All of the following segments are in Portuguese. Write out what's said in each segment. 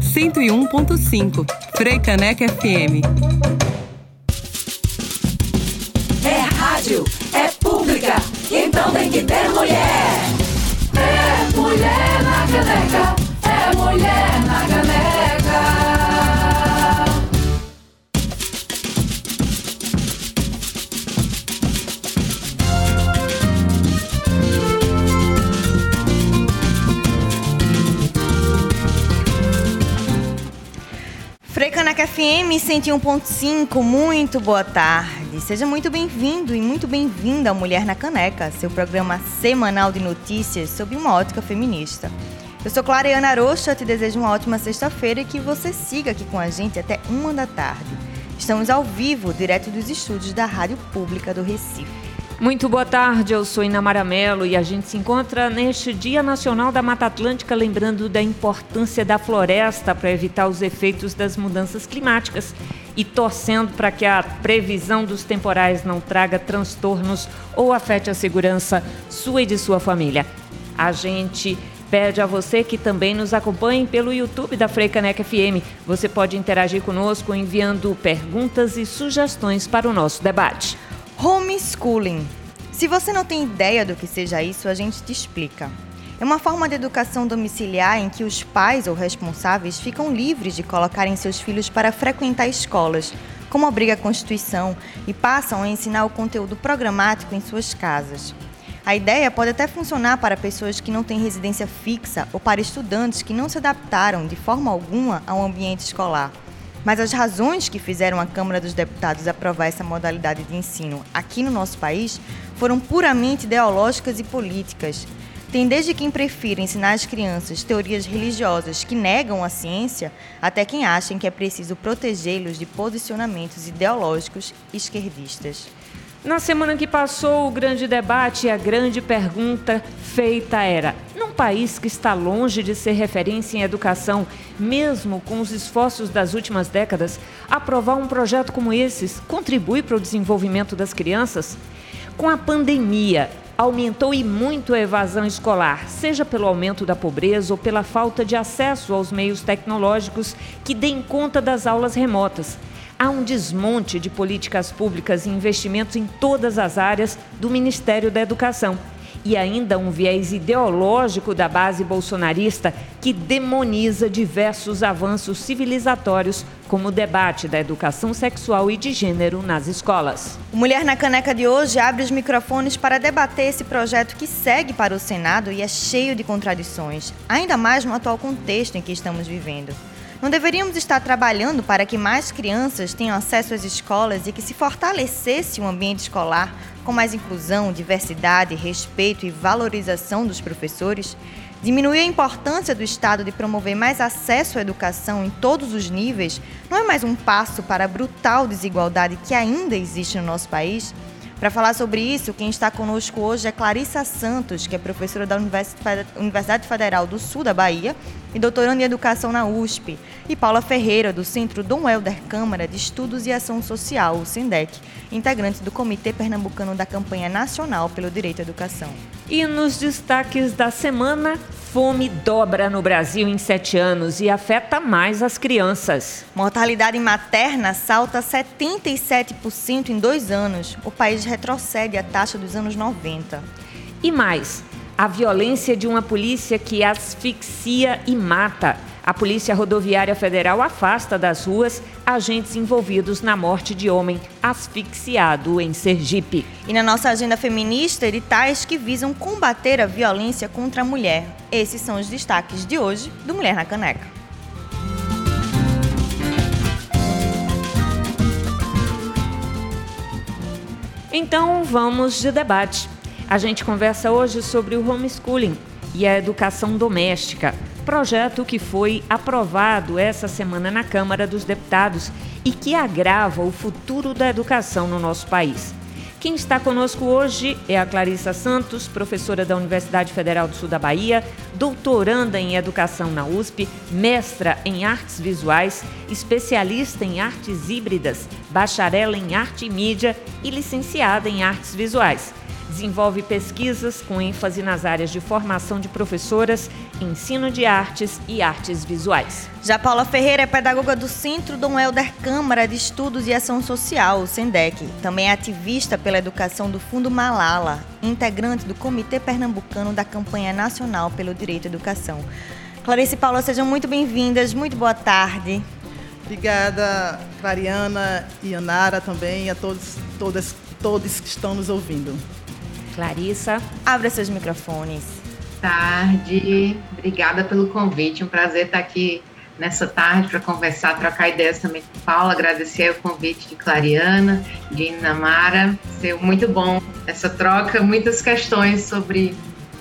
101.5 Freicaneca FM. É rádio, é pública, então tem que ter mulher. É mulher na caneca, é mulher na caneca. FM 101.5, muito boa tarde. Seja muito bem-vindo e muito bem-vinda ao Mulher na Caneca, seu programa semanal de notícias sob uma ótica feminista. Eu sou Clareana Arocha, te desejo uma ótima sexta-feira e que você siga aqui com a gente até uma da tarde. Estamos ao vivo, direto dos estúdios da Rádio Pública do Recife. Muito boa tarde, eu sou Ina Mello e a gente se encontra neste Dia Nacional da Mata Atlântica, lembrando da importância da floresta para evitar os efeitos das mudanças climáticas e torcendo para que a previsão dos temporais não traga transtornos ou afete a segurança sua e de sua família. A gente pede a você que também nos acompanhe pelo YouTube da Freicaneca FM. Você pode interagir conosco enviando perguntas e sugestões para o nosso debate. Homeschooling. Se você não tem ideia do que seja isso, a gente te explica. É uma forma de educação domiciliar em que os pais ou responsáveis ficam livres de colocarem seus filhos para frequentar escolas, como obriga a Constituição, e passam a ensinar o conteúdo programático em suas casas. A ideia pode até funcionar para pessoas que não têm residência fixa ou para estudantes que não se adaptaram de forma alguma ao ambiente escolar. Mas as razões que fizeram a Câmara dos Deputados aprovar essa modalidade de ensino aqui no nosso país foram puramente ideológicas e políticas. Tem desde quem prefira ensinar às crianças teorias religiosas que negam a ciência, até quem acha que é preciso protegê-los de posicionamentos ideológicos esquerdistas. Na semana que passou, o grande debate e a grande pergunta feita era: num país que está longe de ser referência em educação, mesmo com os esforços das últimas décadas, aprovar um projeto como esses contribui para o desenvolvimento das crianças? Com a pandemia, aumentou e muito a evasão escolar, seja pelo aumento da pobreza ou pela falta de acesso aos meios tecnológicos que deem conta das aulas remotas há um desmonte de políticas públicas e investimentos em todas as áreas do Ministério da Educação. E ainda um viés ideológico da base bolsonarista que demoniza diversos avanços civilizatórios, como o debate da educação sexual e de gênero nas escolas. O Mulher na Caneca de hoje abre os microfones para debater esse projeto que segue para o Senado e é cheio de contradições, ainda mais no atual contexto em que estamos vivendo. Não deveríamos estar trabalhando para que mais crianças tenham acesso às escolas e que se fortalecesse o ambiente escolar com mais inclusão, diversidade, respeito e valorização dos professores? Diminuir a importância do Estado de promover mais acesso à educação em todos os níveis não é mais um passo para a brutal desigualdade que ainda existe no nosso país? Para falar sobre isso, quem está conosco hoje é Clarissa Santos, que é professora da Universidade Federal do Sul da Bahia e doutoranda em Educação na USP, e Paula Ferreira, do Centro Dom Helder Câmara de Estudos e Ação Social, o SINDEC, integrante do Comitê Pernambucano da Campanha Nacional pelo Direito à Educação. E nos destaques da semana, fome dobra no Brasil em sete anos e afeta mais as crianças. Mortalidade materna salta 77% em dois anos. O país retrocede a taxa dos anos 90. E mais, a violência de uma polícia que asfixia e mata. A Polícia Rodoviária Federal afasta das ruas agentes envolvidos na morte de homem asfixiado em Sergipe. E na nossa agenda feminista, editais que visam combater a violência contra a mulher. Esses são os destaques de hoje do Mulher na Caneca. Então vamos de debate. A gente conversa hoje sobre o homeschooling e a educação doméstica projeto que foi aprovado essa semana na Câmara dos Deputados e que agrava o futuro da educação no nosso país. Quem está conosco hoje é a Clarissa Santos, professora da Universidade Federal do Sul da Bahia, doutoranda em Educação na USP, mestra em Artes Visuais, especialista em Artes Híbridas, bacharela em Arte e Mídia e licenciada em Artes Visuais desenvolve pesquisas com ênfase nas áreas de formação de professoras, ensino de artes e artes visuais. Já Paula Ferreira é pedagoga do Centro Dom Helder Câmara de Estudos e Ação Social, o SENDEC. Também é ativista pela educação do Fundo Malala, integrante do Comitê Pernambucano da Campanha Nacional pelo Direito à Educação. Clarice e Paula, sejam muito bem-vindas. Muito boa tarde. Obrigada, Clariana e Anara também, e a todos, todas, todos que estão nos ouvindo. Clarissa. Abra seus microfones. Tarde, obrigada pelo convite. Um prazer estar aqui nessa tarde para conversar, trocar ideias também com Paula. Agradecer o convite de Clariana, de Inamara. Ser muito bom essa troca, muitas questões sobre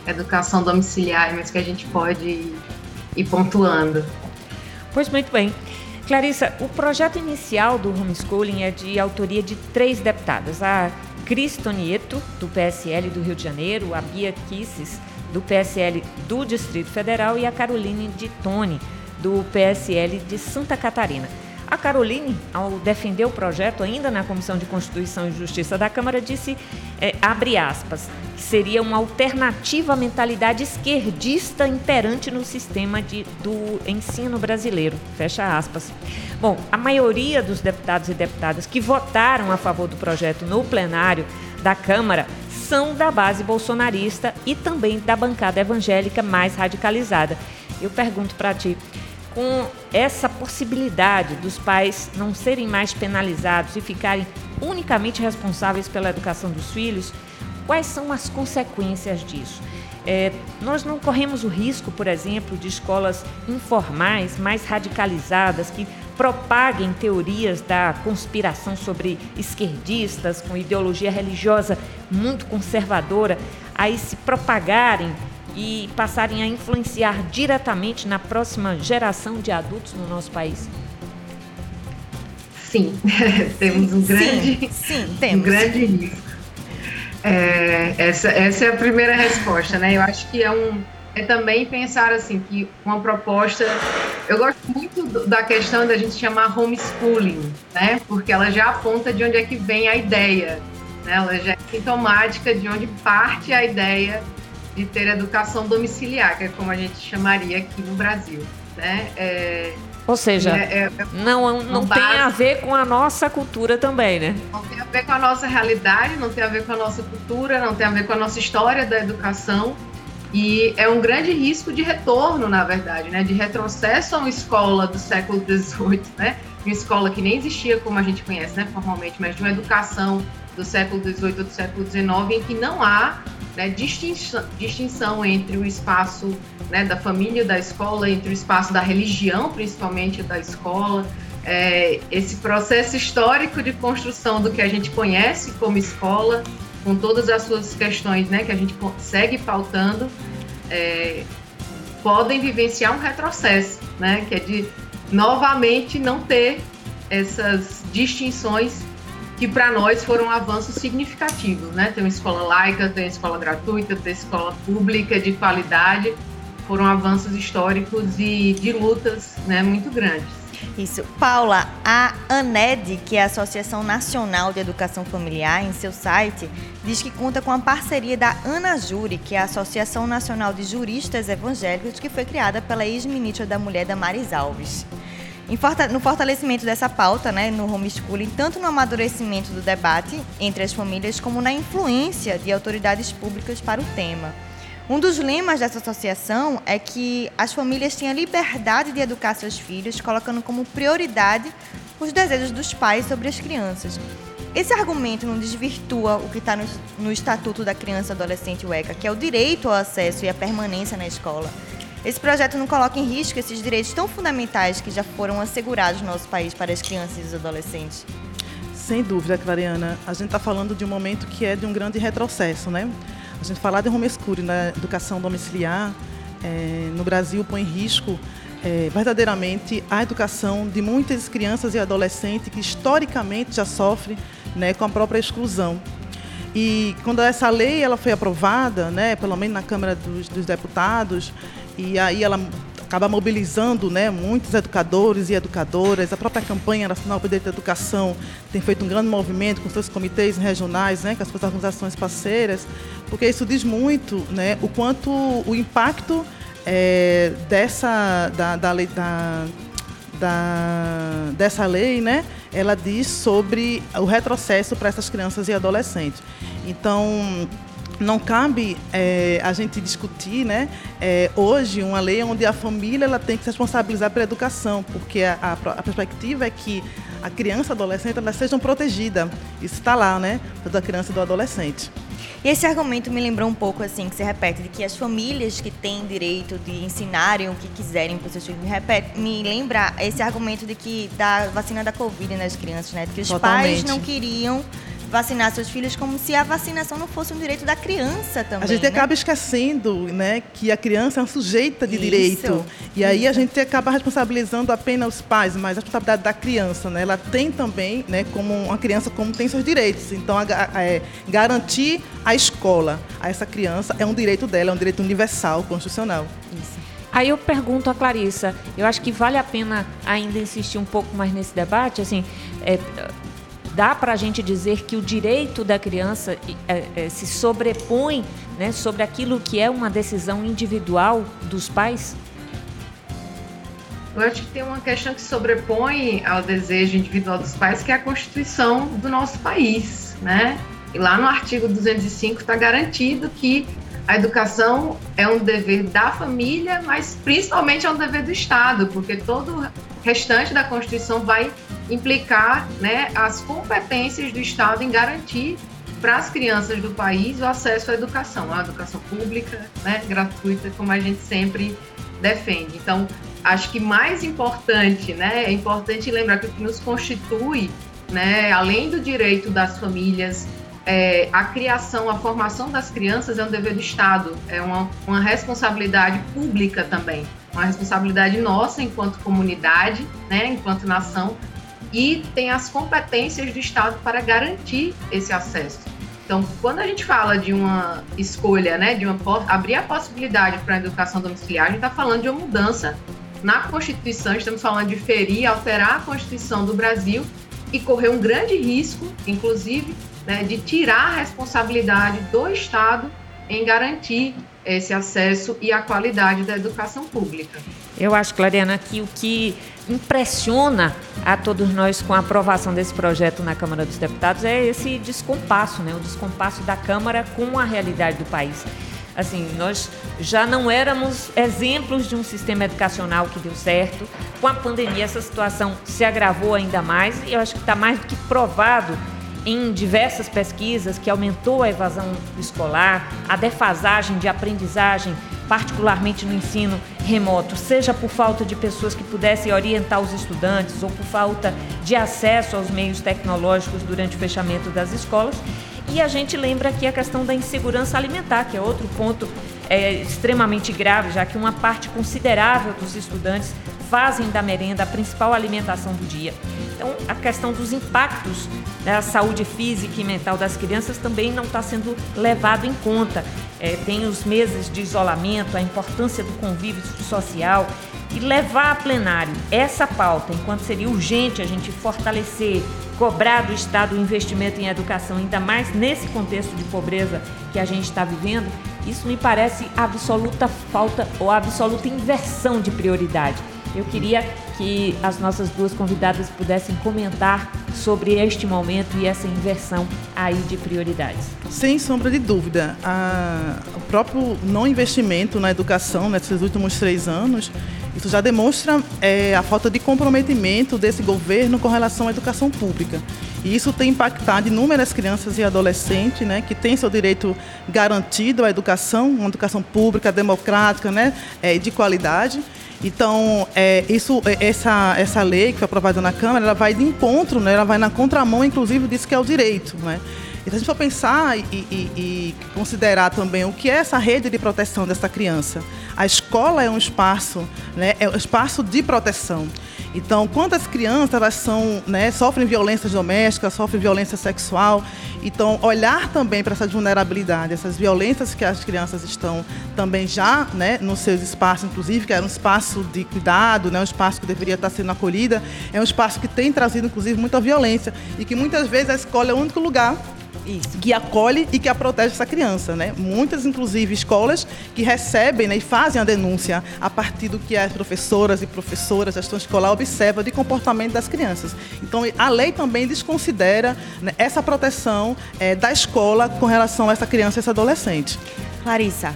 educação domiciliar, mas que a gente pode ir, ir pontuando. Pois muito bem. Clarissa, o projeto inicial do homeschooling é de autoria de três deputadas. A Cris Tonieto, do PSL do Rio de Janeiro, a Bia Kisses, do PSL do Distrito Federal e a Caroline de Tone, do PSL de Santa Catarina. A Caroline, ao defender o projeto ainda na Comissão de Constituição e Justiça da Câmara, disse, é, abre aspas, que seria uma alternativa à mentalidade esquerdista imperante no sistema de, do ensino brasileiro, fecha aspas. Bom, a maioria dos deputados e deputadas que votaram a favor do projeto no plenário da Câmara são da base bolsonarista e também da bancada evangélica mais radicalizada. Eu pergunto para ti, com essa possibilidade dos pais não serem mais penalizados e ficarem unicamente responsáveis pela educação dos filhos, quais são as consequências disso? É, nós não corremos o risco, por exemplo, de escolas informais mais radicalizadas que propaguem teorias da conspiração sobre esquerdistas com ideologia religiosa muito conservadora, aí se propagarem e passarem a influenciar diretamente na próxima geração de adultos no nosso país? Sim, temos um grande, sim, sim, temos. Um grande risco. É, essa, essa é a primeira resposta, né? Eu acho que é um é também pensar assim que uma proposta eu gosto muito da questão da gente chamar homeschooling, né? Porque ela já aponta de onde é que vem a ideia, né? Ela já é sintomática de onde parte a ideia de ter educação domiciliar, que é como a gente chamaria aqui no Brasil. Né? É, Ou seja, é, é, não, não tem a ver com a nossa cultura também, né? Não tem a ver com a nossa realidade, não tem a ver com a nossa cultura, não tem a ver com a nossa história da educação. E é um grande risco de retorno, na verdade, né? de retrocesso a uma escola do século XVIII, né? uma escola que nem existia como a gente conhece né? formalmente, mas de uma educação do século XVIII ou do século XIX em que não há né, distinção, distinção entre o espaço né, da família da escola, entre o espaço da religião, principalmente da escola. É, esse processo histórico de construção do que a gente conhece como escola, com todas as suas questões né, que a gente segue pautando, é, podem vivenciar um retrocesso, né, que é de novamente não ter essas distinções que para nós foram avanços significativos, né? Tem uma escola laica, tem uma escola gratuita, tem escola pública de qualidade, foram avanços históricos e de lutas, né, muito grandes. Isso. Paula, a ANED, que é a Associação Nacional de Educação Familiar, em seu site, diz que conta com a parceria da ANAJURI, que é a Associação Nacional de Juristas Evangélicos, que foi criada pela ex-ministra da Mulher, Damares Alves no fortalecimento dessa pauta, né, no homeschooling, tanto no amadurecimento do debate entre as famílias, como na influência de autoridades públicas para o tema. Um dos lemas dessa associação é que as famílias a liberdade de educar seus filhos, colocando como prioridade os desejos dos pais sobre as crianças. Esse argumento não desvirtua o que está no, no Estatuto da Criança e Adolescente UECA, que é o direito ao acesso e à permanência na escola. Esse projeto não coloca em risco esses direitos tão fundamentais que já foram assegurados no nosso país para as crianças e os adolescentes? Sem dúvida, Clariana. A gente está falando de um momento que é de um grande retrocesso, né? A gente falar de homeschooling na educação domiciliar é, no Brasil põe em risco é, verdadeiramente a educação de muitas crianças e adolescentes que historicamente já sofrem né, com a própria exclusão. E quando essa lei ela foi aprovada, né, pelo menos na Câmara dos, dos Deputados, e aí ela acaba mobilizando né, muitos educadores e educadoras. A própria campanha nacional para Direito à Educação tem feito um grande movimento com seus comitês regionais, né, com as suas organizações parceiras, porque isso diz muito né, o quanto o impacto é, dessa da, da, lei, da, da, dessa lei, né, ela diz sobre o retrocesso para essas crianças e adolescentes. Então, não cabe é, a gente discutir né, é, hoje uma lei onde a família ela tem que se responsabilizar pela educação, porque a, a, a perspectiva é que a criança e adolescente elas sejam protegidas. Isso está lá, né? Da criança e do adolescente. E esse argumento me lembrou um pouco assim, que se repete, de que as famílias que têm direito de ensinarem o que quiserem para os seus filhos, me, repete, me lembra esse argumento de que da vacina da Covid nas crianças, né? De que os Totalmente. pais não queriam vacinar seus filhos como se a vacinação não fosse um direito da criança também. A gente né? acaba esquecendo né, que a criança é uma sujeita de Isso, direito. E aí a isso. gente acaba responsabilizando apenas os pais, mas a responsabilidade da criança. Né, ela tem também, né, como uma criança, como tem seus direitos. Então, a, a- é, garantir a escola a essa criança é um direito dela, é um direito universal, constitucional. Aí eu pergunto a Clarissa, eu acho que vale a pena ainda insistir um pouco mais nesse debate, assim, é, dá para a gente dizer que o direito da criança é, é, se sobrepõe né, sobre aquilo que é uma decisão individual dos pais? Eu acho que tem uma questão que sobrepõe ao desejo individual dos pais, que é a Constituição do nosso país, né? E lá no artigo 205 está garantido que a educação é um dever da família, mas principalmente é um dever do Estado, porque todo o restante da Constituição vai implicar né, as competências do Estado em garantir para as crianças do país o acesso à educação, à educação pública, né, gratuita, como a gente sempre defende. Então, acho que mais importante, né, é importante lembrar que o que nos constitui, né, além do direito das famílias, é, a criação, a formação das crianças é um dever do Estado, é uma, uma responsabilidade pública também, uma responsabilidade nossa enquanto comunidade, né, enquanto nação, e tem as competências do Estado para garantir esse acesso. Então, quando a gente fala de uma escolha, né, de uma abrir a possibilidade para a educação domiciliar, a gente está falando de uma mudança na Constituição, estamos falando de ferir, alterar a Constituição do Brasil e correr um grande risco, inclusive, né, de tirar a responsabilidade do Estado em garantir esse acesso e a qualidade da educação pública. Eu acho, Clariana, que o que impressiona a todos nós com a aprovação desse projeto na Câmara dos Deputados é esse descompasso, né? o descompasso da Câmara com a realidade do país. Assim, nós já não éramos exemplos de um sistema educacional que deu certo. Com a pandemia, essa situação se agravou ainda mais e eu acho que está mais do que provado em diversas pesquisas que aumentou a evasão escolar, a defasagem de aprendizagem, particularmente no ensino remoto, seja por falta de pessoas que pudessem orientar os estudantes ou por falta de acesso aos meios tecnológicos durante o fechamento das escolas. E a gente lembra aqui a questão da insegurança alimentar, que é outro ponto é, extremamente grave, já que uma parte considerável dos estudantes fazem da merenda a principal alimentação do dia. Então, a questão dos impactos da saúde física e mental das crianças também não está sendo levado em conta. É, tem os meses de isolamento, a importância do convívio social e levar a plenário essa pauta, enquanto seria urgente a gente fortalecer, cobrar do Estado o investimento em educação, ainda mais nesse contexto de pobreza que a gente está vivendo, isso me parece absoluta falta ou absoluta inversão de prioridade. Eu queria que as nossas duas convidadas pudessem comentar sobre este momento e essa inversão aí de prioridades. Sem sombra de dúvida, a- o próprio não investimento na educação nesses últimos três anos, isso já demonstra é, a falta de comprometimento desse governo com relação à educação pública. E isso tem impactado inúmeras crianças e adolescentes, né, que têm seu direito garantido à educação, uma educação pública, democrática, né, é, de qualidade. Então, é, isso, é, essa, essa lei que foi aprovada na Câmara, ela vai de encontro, né, ela vai na contramão, inclusive, disso que é o direito. Né? E se a gente for pensar e, e- e considerar também o que é essa rede de proteção dessa criança, a escola é um espaço, né, é um espaço de proteção. Então, quantas crianças elas são, né, sofrem violência doméstica, sofrem violência sexual? Então, olhar também para essa vulnerabilidade, essas violências que as crianças estão também já né, nos seus espaços, inclusive, que era um espaço de cuidado, né, um espaço que deveria estar sendo acolhida, é um espaço que tem trazido, inclusive, muita violência e que muitas vezes a escola é o único lugar isso. que acolhe e que a protege essa criança, né? Muitas, inclusive, escolas que recebem né, e fazem a denúncia a partir do que as professoras e professoras, a gestão escolar observa de comportamento das crianças. Então, a lei também desconsidera né, essa proteção é, da escola com relação a essa criança e esse adolescente. Clarissa.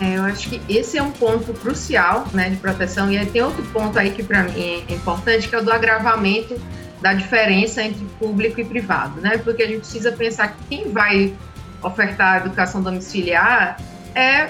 É, eu acho que esse é um ponto crucial né, de proteção. E aí tem outro ponto aí que para mim é importante, que é o do agravamento da diferença entre público e privado, né? Porque a gente precisa pensar que quem vai ofertar a educação domiciliar é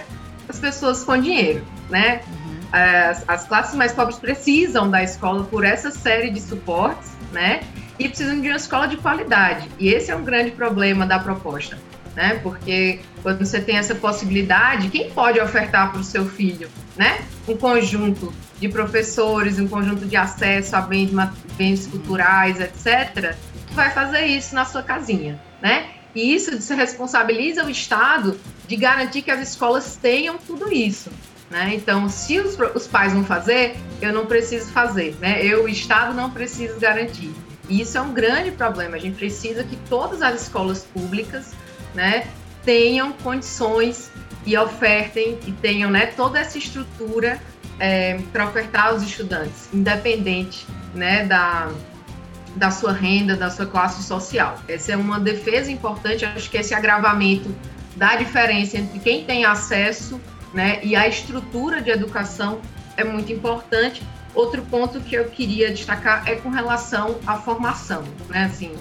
as pessoas com dinheiro, né? Uhum. As, as, classes mais pobres precisam da escola por essa série de suportes, né? E precisam de uma escola de qualidade. E esse é um grande problema da proposta, né? Porque quando você tem essa possibilidade, quem pode ofertar para o seu filho, né? Um conjunto de professores, um conjunto de acesso a bens, bens culturais, etc., vai fazer isso na sua casinha, né? E isso se responsabiliza o Estado de garantir que as escolas tenham tudo isso. Né? Então, se os, os, pais vão fazer, eu não preciso fazer, né? Eu, o Estado, não preciso garantir. E isso é um grande problema. A gente precisa que todas as escolas públicas, né, tenham condições e ofertem e tenham, né, toda essa estrutura é, para ofertar aos estudantes, independente né, da, da sua renda, da sua classe social. Essa é uma defesa importante, acho que esse agravamento da diferença entre quem tem acesso né, e a estrutura de educação é muito importante. Outro ponto que eu queria destacar é com relação à formação. Né? Assim,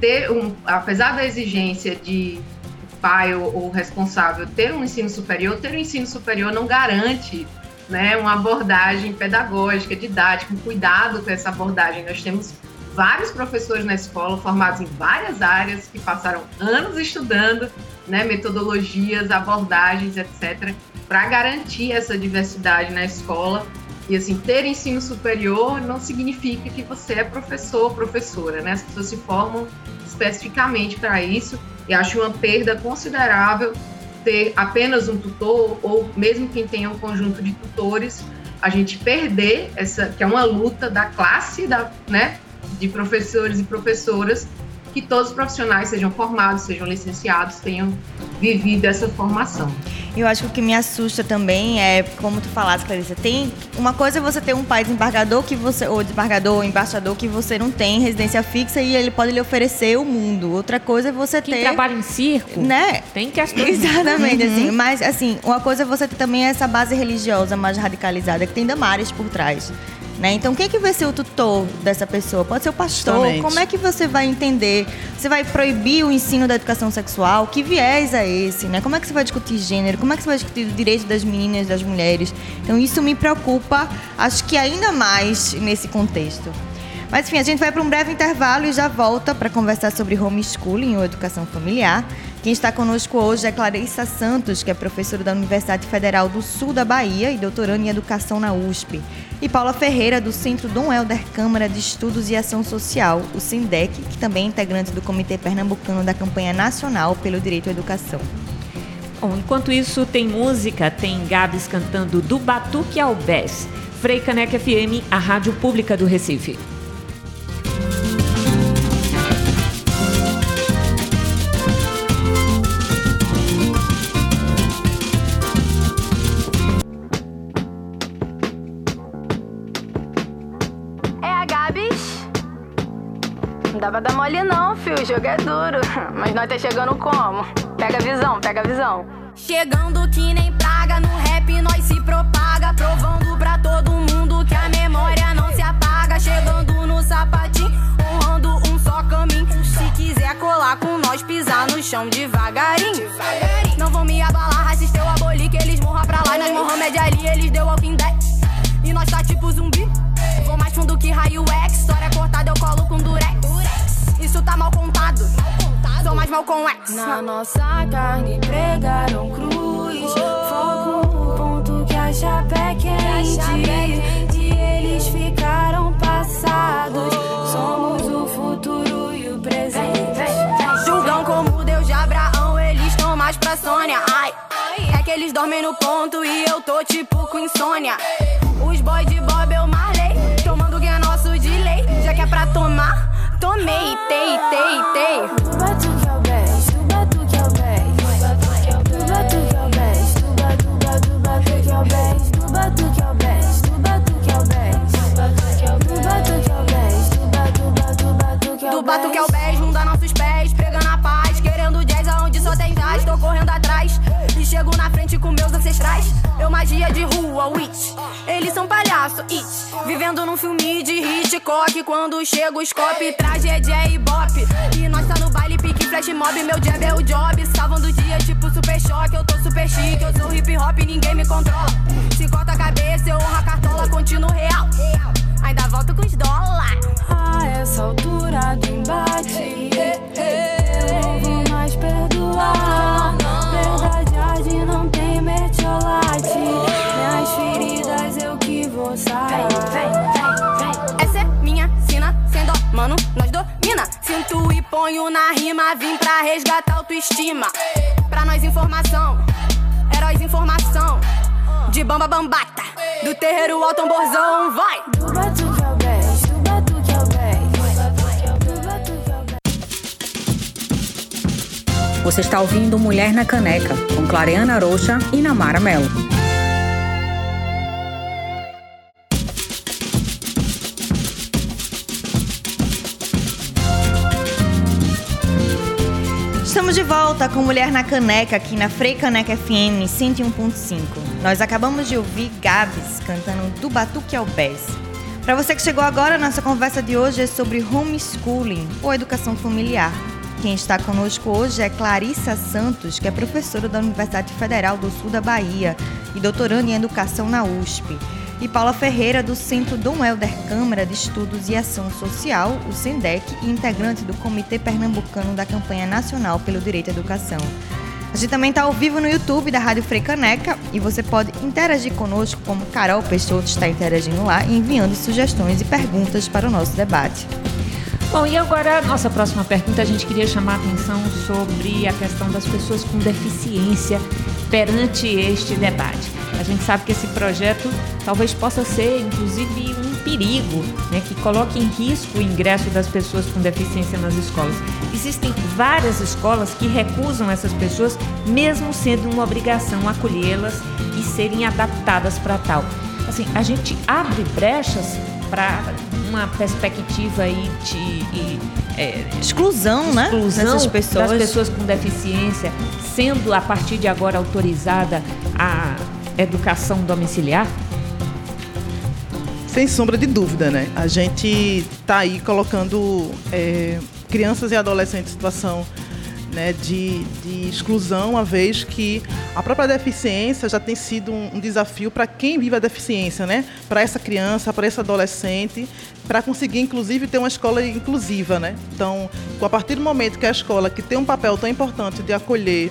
ter um, apesar da exigência de pai ou, ou responsável ter um ensino superior, ter um ensino superior não garante né, uma abordagem pedagógica, didática, um cuidado com essa abordagem. Nós temos vários professores na escola formados em várias áreas que passaram anos estudando né, metodologias, abordagens, etc., para garantir essa diversidade na escola. E assim, ter ensino superior não significa que você é professor ou professora, né? As pessoas se formam especificamente para isso e acho uma perda considerável ter apenas um tutor ou mesmo quem tenha um conjunto de tutores, a gente perder essa que é uma luta da classe da, né, de professores e professoras que todos os profissionais sejam formados, sejam licenciados, tenham vivido essa formação. Eu acho que o que me assusta também é, como tu falaste, Clarissa, tem uma coisa é você ter um pai desembargador que você ou desembargador ou embaixador que você não tem residência fixa e ele pode lhe oferecer o mundo. Outra coisa é você Quem ter trabalha em circo, né? Tem que as Exatamente uhum. assim, mas assim, uma coisa é você ter também essa base religiosa mais radicalizada que tem Damares por trás. Né? Então, quem é que vai ser o tutor dessa pessoa? Pode ser o pastor. Justamente. Como é que você vai entender? Você vai proibir o ensino da educação sexual? Que viés é esse? Né? Como é que você vai discutir gênero? Como é que você vai discutir o direito das meninas, das mulheres? Então, isso me preocupa, acho que ainda mais nesse contexto. Mas enfim, a gente vai para um breve intervalo e já volta para conversar sobre homeschooling ou educação familiar. Quem está conosco hoje é Clarissa Santos, que é professora da Universidade Federal do Sul da Bahia e doutorando em Educação na USP. E Paula Ferreira, do Centro Dom Helder Câmara de Estudos e Ação Social, o SINDEC, que também é integrante do Comitê Pernambucano da Campanha Nacional pelo Direito à Educação. Bom, enquanto isso, tem música, tem Gabs cantando do Batuque ao Bess. Frei Caneca FM, a rádio pública do Recife. Mole não, fio, o jogo é duro. Mas nós tá chegando como? Pega a visão, pega a visão. Chegando que nem praga, no rap nós se propaga. Provando pra todo mundo que a memória não se apaga. Chegando no sapatinho, honrando um só caminho. Se quiser colar com nós, pisar no chão devagarinho. Não vão me abalar, racista eu aboli, que eles morram pra lá. E nós Mohamed Ali, eles deu Walking Dead. E nós tá tipo zumbi. Vou mais fundo que raio X. História cortada, eu colo com durex isso tá mal contado. Mal contado? Sou mais mal com ex. Na nossa carne pregaram cruz. Fogo, no ponto que a chapé quente. E eles ficaram passados. Somos o futuro e o presente. Julgam como Deus de Abraão, eles estão mais pra Sônia. Ai, é que eles dormem no ponto e eu tô tipo com insônia. Os boys de Bob eu marlei, tomando o que é nosso de lei. Já que é pra tomar, made, they, they, they. Hitchcock. Quando chega o scope, tragédia e bop. E nós tá no baile, pique, flash mob. Meu jab é o job. Salvando o dia, tipo super choque. Eu tô super chique, eu sou hip hop, ninguém me controla. Se corta a cabeça, eu honro a cartola, continuo real. Ainda volto com os dólar. A essa altura do embate, eu não vou mais perdoar. Verdade não tem mertiolate. Minhas feridas eu que vou sair. Mano, nós domina. Sinto e ponho na rima, vim pra resgatar autoestima. Pra nós informação, heróis informação. De bamba bambata, do terreiro ao tamborzão, vai! Você está ouvindo Mulher na Caneca, com Clareana Rocha e Namara Melo. Estamos de volta com Mulher na Caneca aqui na Frei Caneca FM 101.5. Nós acabamos de ouvir Gabs cantando do Batuque ao Bés. Para você que chegou agora, nossa conversa de hoje é sobre homeschooling ou educação familiar. Quem está conosco hoje é Clarissa Santos, que é professora da Universidade Federal do Sul da Bahia e doutoranda em educação na USP. E Paula Ferreira, do Centro Dom Helder Câmara de Estudos e Ação Social, o SENDEC, e integrante do Comitê Pernambucano da Campanha Nacional pelo Direito à Educação. A gente também está ao vivo no YouTube da Rádio Freicaneca e você pode interagir conosco, como Carol Peixoto está interagindo lá, enviando sugestões e perguntas para o nosso debate. Bom, e agora a nossa próxima pergunta, a gente queria chamar a atenção sobre a questão das pessoas com deficiência perante este debate. A gente sabe que esse projeto talvez possa ser, inclusive, um perigo, né, que coloque em risco o ingresso das pessoas com deficiência nas escolas. Existem várias escolas que recusam essas pessoas, mesmo sendo uma obrigação acolhê-las e serem adaptadas para tal. Assim, a gente abre brechas para uma perspectiva aí de, de, é, Exclusão, né? exclusão pessoas. das pessoas com deficiência, sendo a partir de agora autorizada a educação domiciliar? Sem sombra de dúvida, né? A gente está aí colocando é, crianças e adolescentes em situação né, de, de exclusão, uma vez que a própria deficiência já tem sido um, um desafio para quem vive a deficiência, né? Para essa criança, para esse adolescente, para conseguir, inclusive, ter uma escola inclusiva, né? Então, a partir do momento que a escola, que tem um papel tão importante de acolher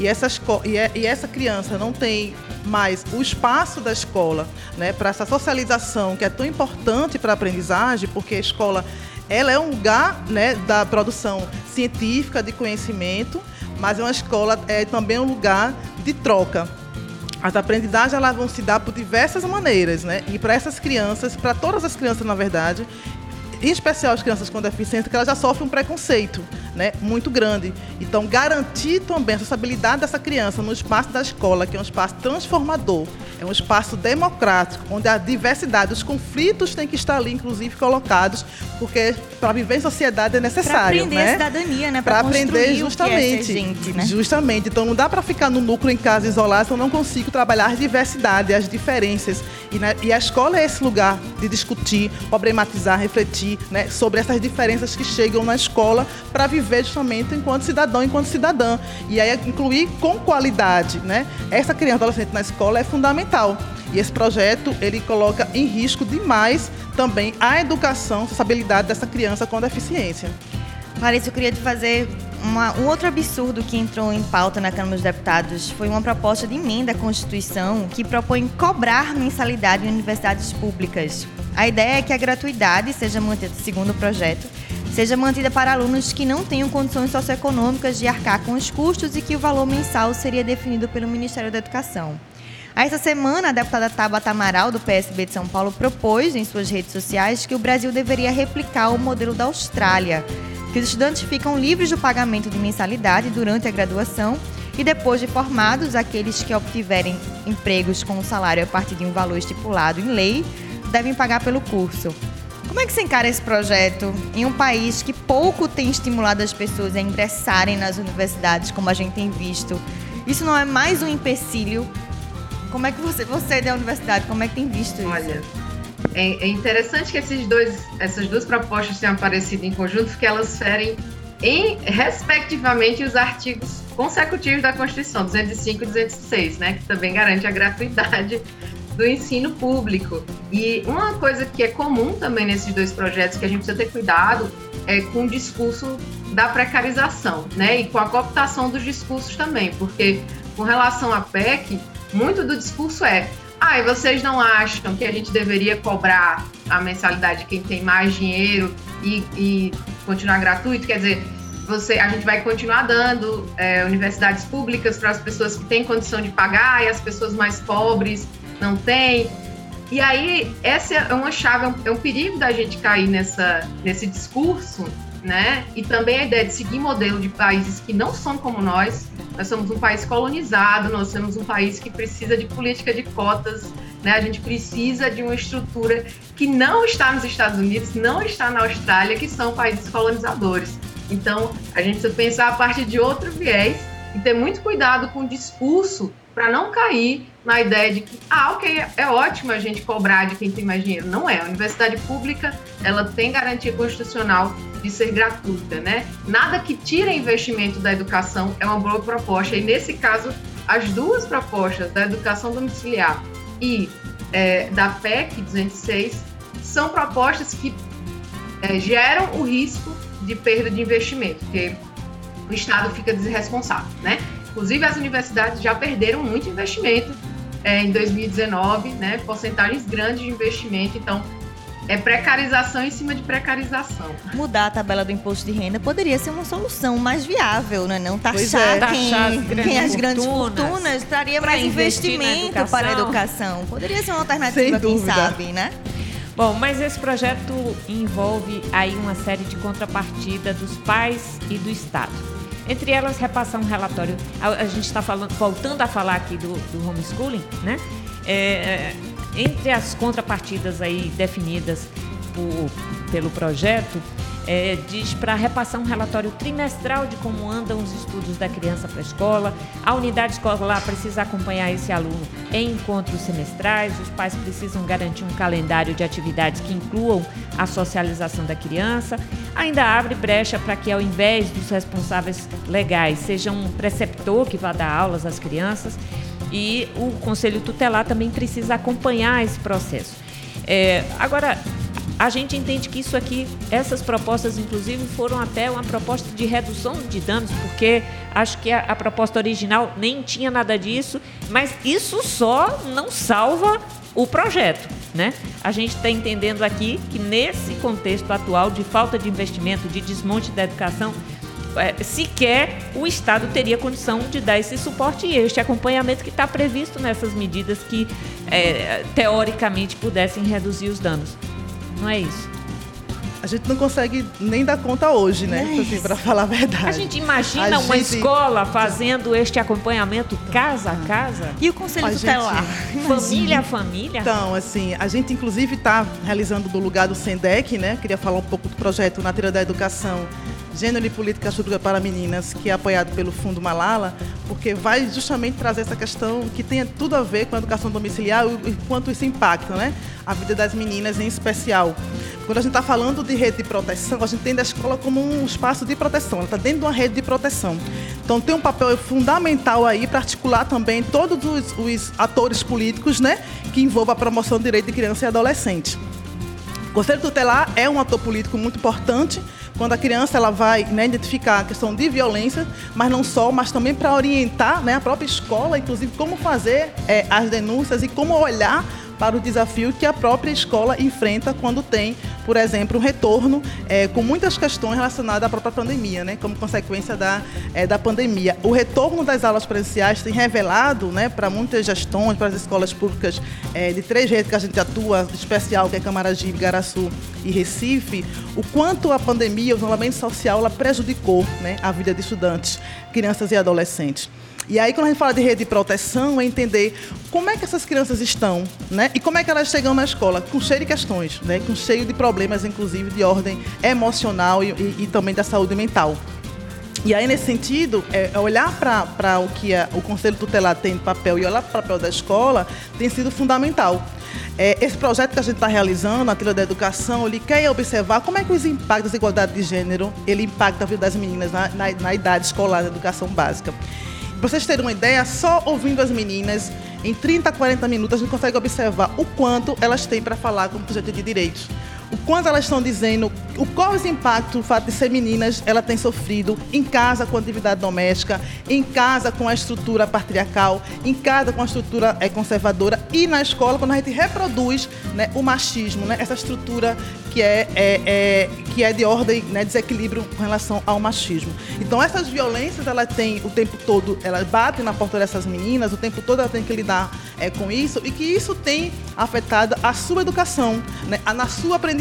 e essa, esco- e é- e essa criança não tem mais o espaço da escola né, para essa socialização que é tão importante para a aprendizagem, porque a escola ela é um lugar né, da produção científica, de conhecimento, mas é uma escola é também um lugar de troca. As aprendizagens elas vão se dar por diversas maneiras, né? E para essas crianças, para todas as crianças, na verdade, em especial as crianças com deficiência, que elas já sofrem um preconceito né, muito grande. Então, garantir também a acessibilidade dessa criança no espaço da escola, que é um espaço transformador, é um espaço democrático, onde a diversidade, os conflitos têm que estar ali, inclusive, colocados, porque para viver em sociedade é necessário. aprender né? a cidadania, né? Para aprender é justamente. gente, né? Justamente. Então não dá para ficar no núcleo em casa isolado, se eu não consigo trabalhar a diversidade, as diferenças. E, né, e a escola é esse lugar de discutir, problematizar, refletir né, sobre essas diferenças que chegam na escola para viver justamente enquanto cidadão, enquanto cidadã. E aí incluir com qualidade. Né? Essa criança adolescente na escola é fundamental. E esse projeto ele coloca em risco demais também a educação, a acessibilidade dessa criança com deficiência. Larissa, eu queria te fazer uma- um outro absurdo que entrou em pauta na Câmara dos Deputados. Foi uma proposta de emenda à Constituição que propõe cobrar mensalidade em universidades públicas. A ideia é que a gratuidade seja mantida, segundo o projeto, seja mantida para alunos que não tenham condições socioeconômicas de arcar com os custos e que o valor mensal seria definido pelo Ministério da Educação. Essa semana, a deputada Tabata Amaral, do PSB de São Paulo, propôs em suas redes sociais que o Brasil deveria replicar o modelo da Austrália, que os estudantes ficam livres do pagamento de mensalidade durante a graduação e depois de formados, aqueles que obtiverem empregos com salário a partir de um valor estipulado em lei devem pagar pelo curso. Como é que você encara esse projeto em um país que pouco tem estimulado as pessoas a ingressarem nas universidades, como a gente tem visto? Isso não é mais um empecilho? Como é que você, você da universidade, como é que tem visto isso? Olha, é, é interessante que esses dois, essas duas propostas tenham aparecido em conjunto, porque elas ferem em, respectivamente, os artigos consecutivos da Constituição, 205 e 206, né, que também garante a gratuidade do ensino público. E uma coisa que é comum também nesses dois projetos, que a gente precisa ter cuidado, é com o discurso da precarização, né, e com a cooptação dos discursos também, porque com relação à PEC, muito do discurso é ah, e vocês não acham que a gente deveria cobrar a mensalidade de quem tem mais dinheiro e, e continuar gratuito? Quer dizer, você, a gente vai continuar dando é, universidades públicas para as pessoas que têm condição de pagar e as pessoas mais pobres não têm. E aí, essa é uma chave, é um, é perigo da gente cair nessa, nesse discurso né? E também a ideia de seguir modelo de países que não são como nós. Nós somos um país colonizado, nós somos um país que precisa de política de cotas, né? A gente precisa de uma estrutura que não está nos Estados Unidos, não está na Austrália, que são países colonizadores. Então, a gente precisa pensar a partir de outro viés e ter muito cuidado com o discurso para não cair na ideia de que, ah, ok, é ótimo a gente cobrar de quem tem mais dinheiro. Não é. A universidade pública, ela tem garantia constitucional de ser gratuita, né? Nada que tire investimento da educação é uma boa proposta. E nesse caso, as duas propostas da educação domiciliar e é, da PEC 206 são propostas que é, geram o risco de perda de investimento, porque o Estado fica desresponsável, né? Inclusive, as universidades já perderam muito investimento é, em 2019, né? Porcentagens grandes de investimento. Então, é precarização em cima de precarização. Mudar a tabela do imposto de renda poderia ser uma solução mais viável, né? Não taxar, é. quem, taxar as grandes, quem as grandes fortunas, fortunas traria mais investimento para a educação. Poderia ser uma alternativa, quem sabe, né? Bom, mas esse projeto envolve aí uma série de contrapartida dos pais e do Estado. Entre elas, repassar um relatório. A, a gente está voltando a falar aqui do, do homeschooling, né? É, entre as contrapartidas aí definidas por- pelo projeto, é, diz para repassar um relatório trimestral de como andam os estudos da criança para a escola. A unidade escolar precisa acompanhar esse aluno em encontros semestrais. Os pais precisam garantir um calendário de atividades que incluam a socialização da criança. Ainda abre brecha para que, ao invés dos responsáveis legais, seja um preceptor que vá dar aulas às crianças. E o Conselho Tutelar também precisa acompanhar esse processo. É, agora, a gente entende que isso aqui, essas propostas, inclusive, foram até uma proposta de redução de danos, porque acho que a, a proposta original nem tinha nada disso, mas isso só não salva o projeto. Né? A gente está entendendo aqui que nesse contexto atual de falta de investimento, de desmonte da educação, é, sequer o Estado teria condição de dar esse suporte e este acompanhamento que está previsto nessas medidas que, é, teoricamente, pudessem reduzir os danos. Não é isso? A gente não consegue nem dar conta hoje, né? É Assim, isso. para falar a verdade. A gente imagina A uma gente- escola fazendo este acompanhamento casa a casa? E o Conselho A gente- Tutelar? Família a família? Então, assim, a gente inclusive está realizando do lugar do SENDEC, né? Queria falar um pouco do projeto na trilha da educação Gênero e Política Pública para Meninas, que é apoiado pelo Fundo Malala, porque vai justamente trazer essa questão que tem tudo a ver com a educação domiciliar e quanto isso impacta, né? A vida das meninas em especial. Quando a gente está falando de rede de proteção, a gente entende a escola como um espaço de proteção, ela está dentro de uma rede de proteção. Então tem um papel fundamental aí para articular também todos os, os atores políticos, né? Que envolvam a promoção do direito de criança e adolescente. O Conselho Tutelar é um ator político muito importante quando a criança ela vai né, identificar a questão de violência, mas não só, mas também para orientar né, a própria escola, inclusive como fazer eh, as denúncias e como olhar para o desafio que a própria escola enfrenta quando tem, por exemplo, um retorno é, com muitas questões relacionadas à própria pandemia, né, como consequência da, é, da pandemia. O retorno das aulas presenciais tem revelado né, para muitas gestões, para as escolas públicas é, de três redes que a gente atua, especial, que é Camaragibe, Garaçu e Recife, o quanto a pandemia, o isolamento social, ela prejudicou né, a vida de estudantes, crianças e adolescentes. E aí, quando a gente fala de rede de proteção, é entender como é que essas crianças estão, né? E como é que elas chegam na escola, com cheio de questões, né? Com cheio de problemas, inclusive, de ordem emocional e, e, e também da saúde mental. E aí, nesse sentido, é, olhar para o que a, o Conselho Tutelar tem de papel e olhar para o papel da escola tem sido fundamental. É, esse projeto que a gente está realizando, a trilha da educação, ele quer observar como é que os impactos da desigualdade de gênero, ele impacta a vida das meninas na, na, na idade escolar, na educação básica. Para vocês terem uma ideia, só ouvindo as meninas, em 30, 40 minutos, a gente consegue observar o quanto elas têm para falar como projeto de direitos o quanto elas estão dizendo, o qual os impactos o fato de ser meninas ela tem sofrido em casa com a atividade doméstica, em casa com a estrutura patriarcal, em casa com a estrutura é, conservadora e na escola quando a gente reproduz né, o machismo, né, essa estrutura que é, é, é que é de ordem, né, desequilíbrio com relação ao machismo. Então essas violências ela tem o tempo todo, elas batem na porta dessas meninas, o tempo todo ela tem que lidar é, com isso e que isso tem afetado a sua educação, né, na sua aprendizagem,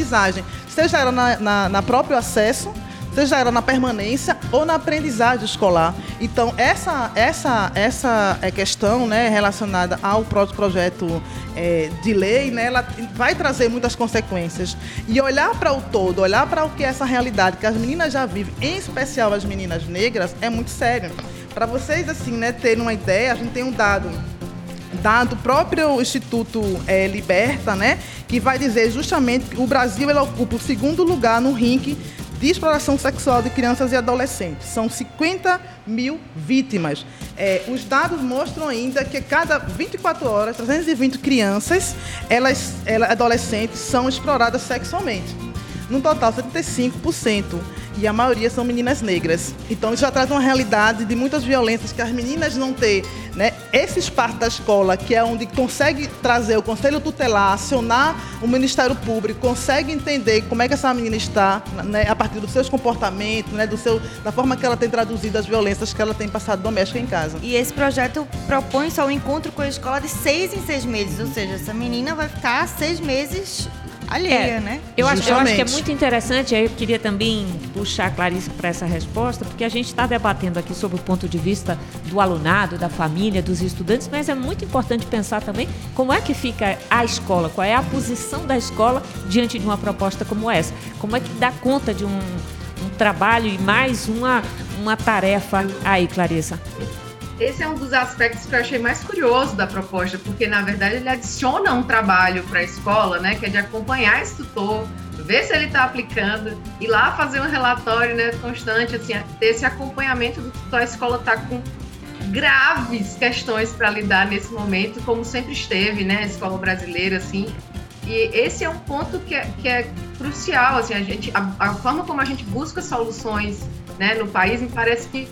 seja ela na, na, na próprio acesso seja ela na permanência ou na aprendizagem escolar. Então, essa, essa, essa é questão né, relacionada ao próprio projeto é, de lei, né, ela vai trazer muitas consequências. E olhar para o todo, olhar para o que é essa realidade que as meninas já vivem, em especial as meninas negras, é muito sério. Para vocês assim, né, terem uma ideia, a gente tem um dado dado próprio Instituto é, Liberta, né, que vai dizer justamente que o Brasil ocupa o segundo lugar no ranking de exploração sexual de crianças e adolescentes. São 50 mil vítimas. É, os dados mostram ainda que cada 24 horas, 320 crianças, elas, elas adolescentes, são exploradas sexualmente. No total, 75% e a maioria são meninas negras. Então isso já traz uma realidade de muitas violências que as meninas não têm, né? Esse espaço da escola, que é onde consegue trazer o conselho tutelar, acionar o Ministério Público, consegue entender como é que essa menina está, né? a partir dos seus comportamentos, né? Do seu, da forma que ela tem traduzido as violências que ela tem passado doméstica em casa. E esse projeto propõe só o encontro com a escola de seis em seis meses, ou seja, essa menina vai ficar seis meses alheia, é, né? Eu acho, eu acho, que é muito interessante, aí eu queria também puxar a Clarice para essa resposta, porque a gente está debatendo aqui sobre o ponto de vista do alunado, da família, dos estudantes, mas é muito importante pensar também como é que fica a escola, qual é a posição da escola diante de uma proposta como essa. Como é que dá conta de um, um trabalho e mais uma, uma tarefa aí, Clarissa? Esse é um dos aspectos que eu achei mais curioso da proposta, porque na verdade ele adiciona um trabalho para a escola, né, que é de acompanhar esse tutor, ver se ele está aplicando, e lá fazer um relatório né, constante, assim, ter esse acompanhamento do tutor. A escola está com graves questões para lidar nesse momento, como sempre esteve, né, a escola brasileira, assim. E esse é um ponto que é, que é crucial, assim, a gente, a, a forma como a gente busca soluções, né, no país, me parece que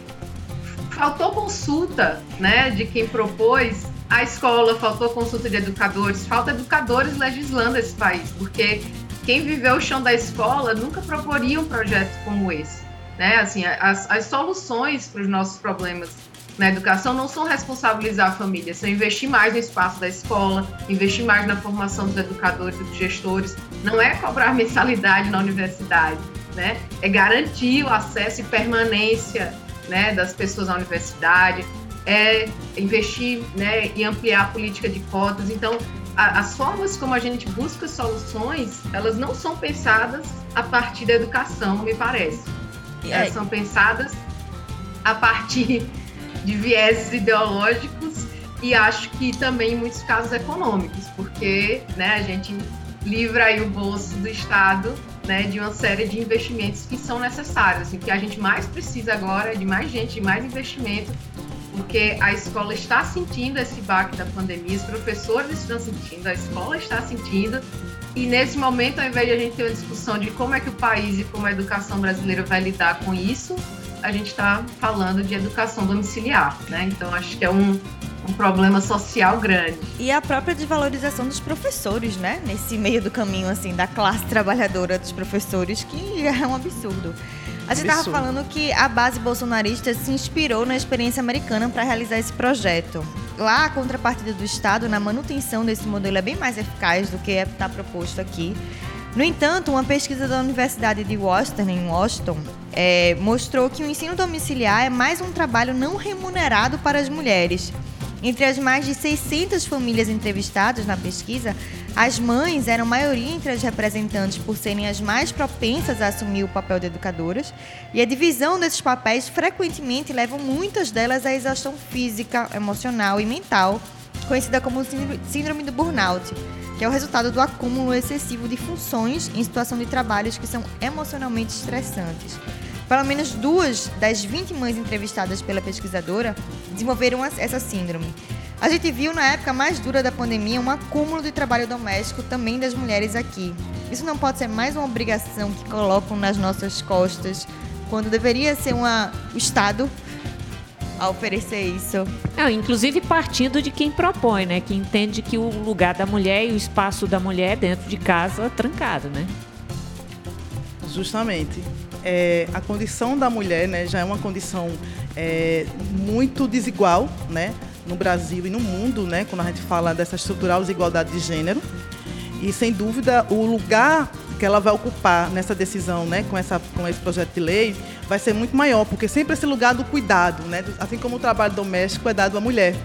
faltou consulta né, de quem propôs a escola, faltou consulta de educadores, falta educadores legislando esse país, porque quem viveu o chão da escola nunca proporia um projeto como esse. Né? Assim, as, as soluções para os nossos problemas na educação não são responsabilizar a família, são investir mais no espaço da escola, investir mais na formação dos educadores e dos gestores, não é cobrar mensalidade na universidade, né? é garantir o acesso e permanência né, das pessoas na universidade, é investir né, e ampliar a política de cotas. Então, a, as formas como a gente busca soluções, elas não são pensadas a partir da educação, me parece. Elas são pensadas a partir de vieses ideológicos e acho que também em muitos casos econômicos, porque né, a gente livra aí o bolso do Estado né, de uma série de investimentos que são necessários. Assim, o que a gente mais precisa agora é de mais gente, de mais investimento, porque a escola está sentindo esse baque da pandemia, os professores estão sentindo, a escola está sentindo. E nesse momento, ao invés de a gente ter uma discussão de como é que o país e como a educação brasileira vai lidar com isso, a gente está falando de educação domiciliar, né? Então acho que é um, um problema social grande. E a própria desvalorização dos professores, né? Nesse meio do caminho, assim, da classe trabalhadora dos professores, que é um absurdo. A gente estava falando que a base bolsonarista se inspirou na experiência americana para realizar esse projeto. Lá, a contrapartida do Estado na manutenção desse modelo é bem mais eficaz do que está proposto aqui. No entanto, uma pesquisa da Universidade de Washington, em Washington, é, mostrou que o ensino domiciliar é mais um trabalho não remunerado para as mulheres. Entre as mais de 600 famílias entrevistadas na pesquisa, as mães eram maioria entre as representantes por serem as mais propensas a assumir o papel de educadoras, e a divisão desses papéis frequentemente leva muitas delas à exaustão física, emocional e mental, conhecida como síndrome do burnout, que é o resultado do acúmulo excessivo de funções em situação de trabalhos que são emocionalmente estressantes. Pelo menos duas das 20 mães entrevistadas pela pesquisadora desenvolveram essa síndrome. A gente viu na época mais dura da pandemia um acúmulo de trabalho doméstico também das mulheres aqui. Isso não pode ser mais uma obrigação que colocam nas nossas costas, quando deveria ser uma, o Estado a oferecer isso. É, inclusive partindo de quem propõe, né? Que entende que o lugar da mulher e o espaço da mulher é dentro de casa é trancado, né? Justamente. É, a condição da mulher né, já é uma condição é, muito desigual, né? no Brasil e no mundo, né, quando a gente fala dessa estrutural desigualdade de gênero. E sem dúvida o lugar que ela vai ocupar nessa decisão, né, com essa com esse projeto de lei, vai ser muito maior, porque sempre esse lugar do cuidado, né, assim como o trabalho doméstico é dado à mulher.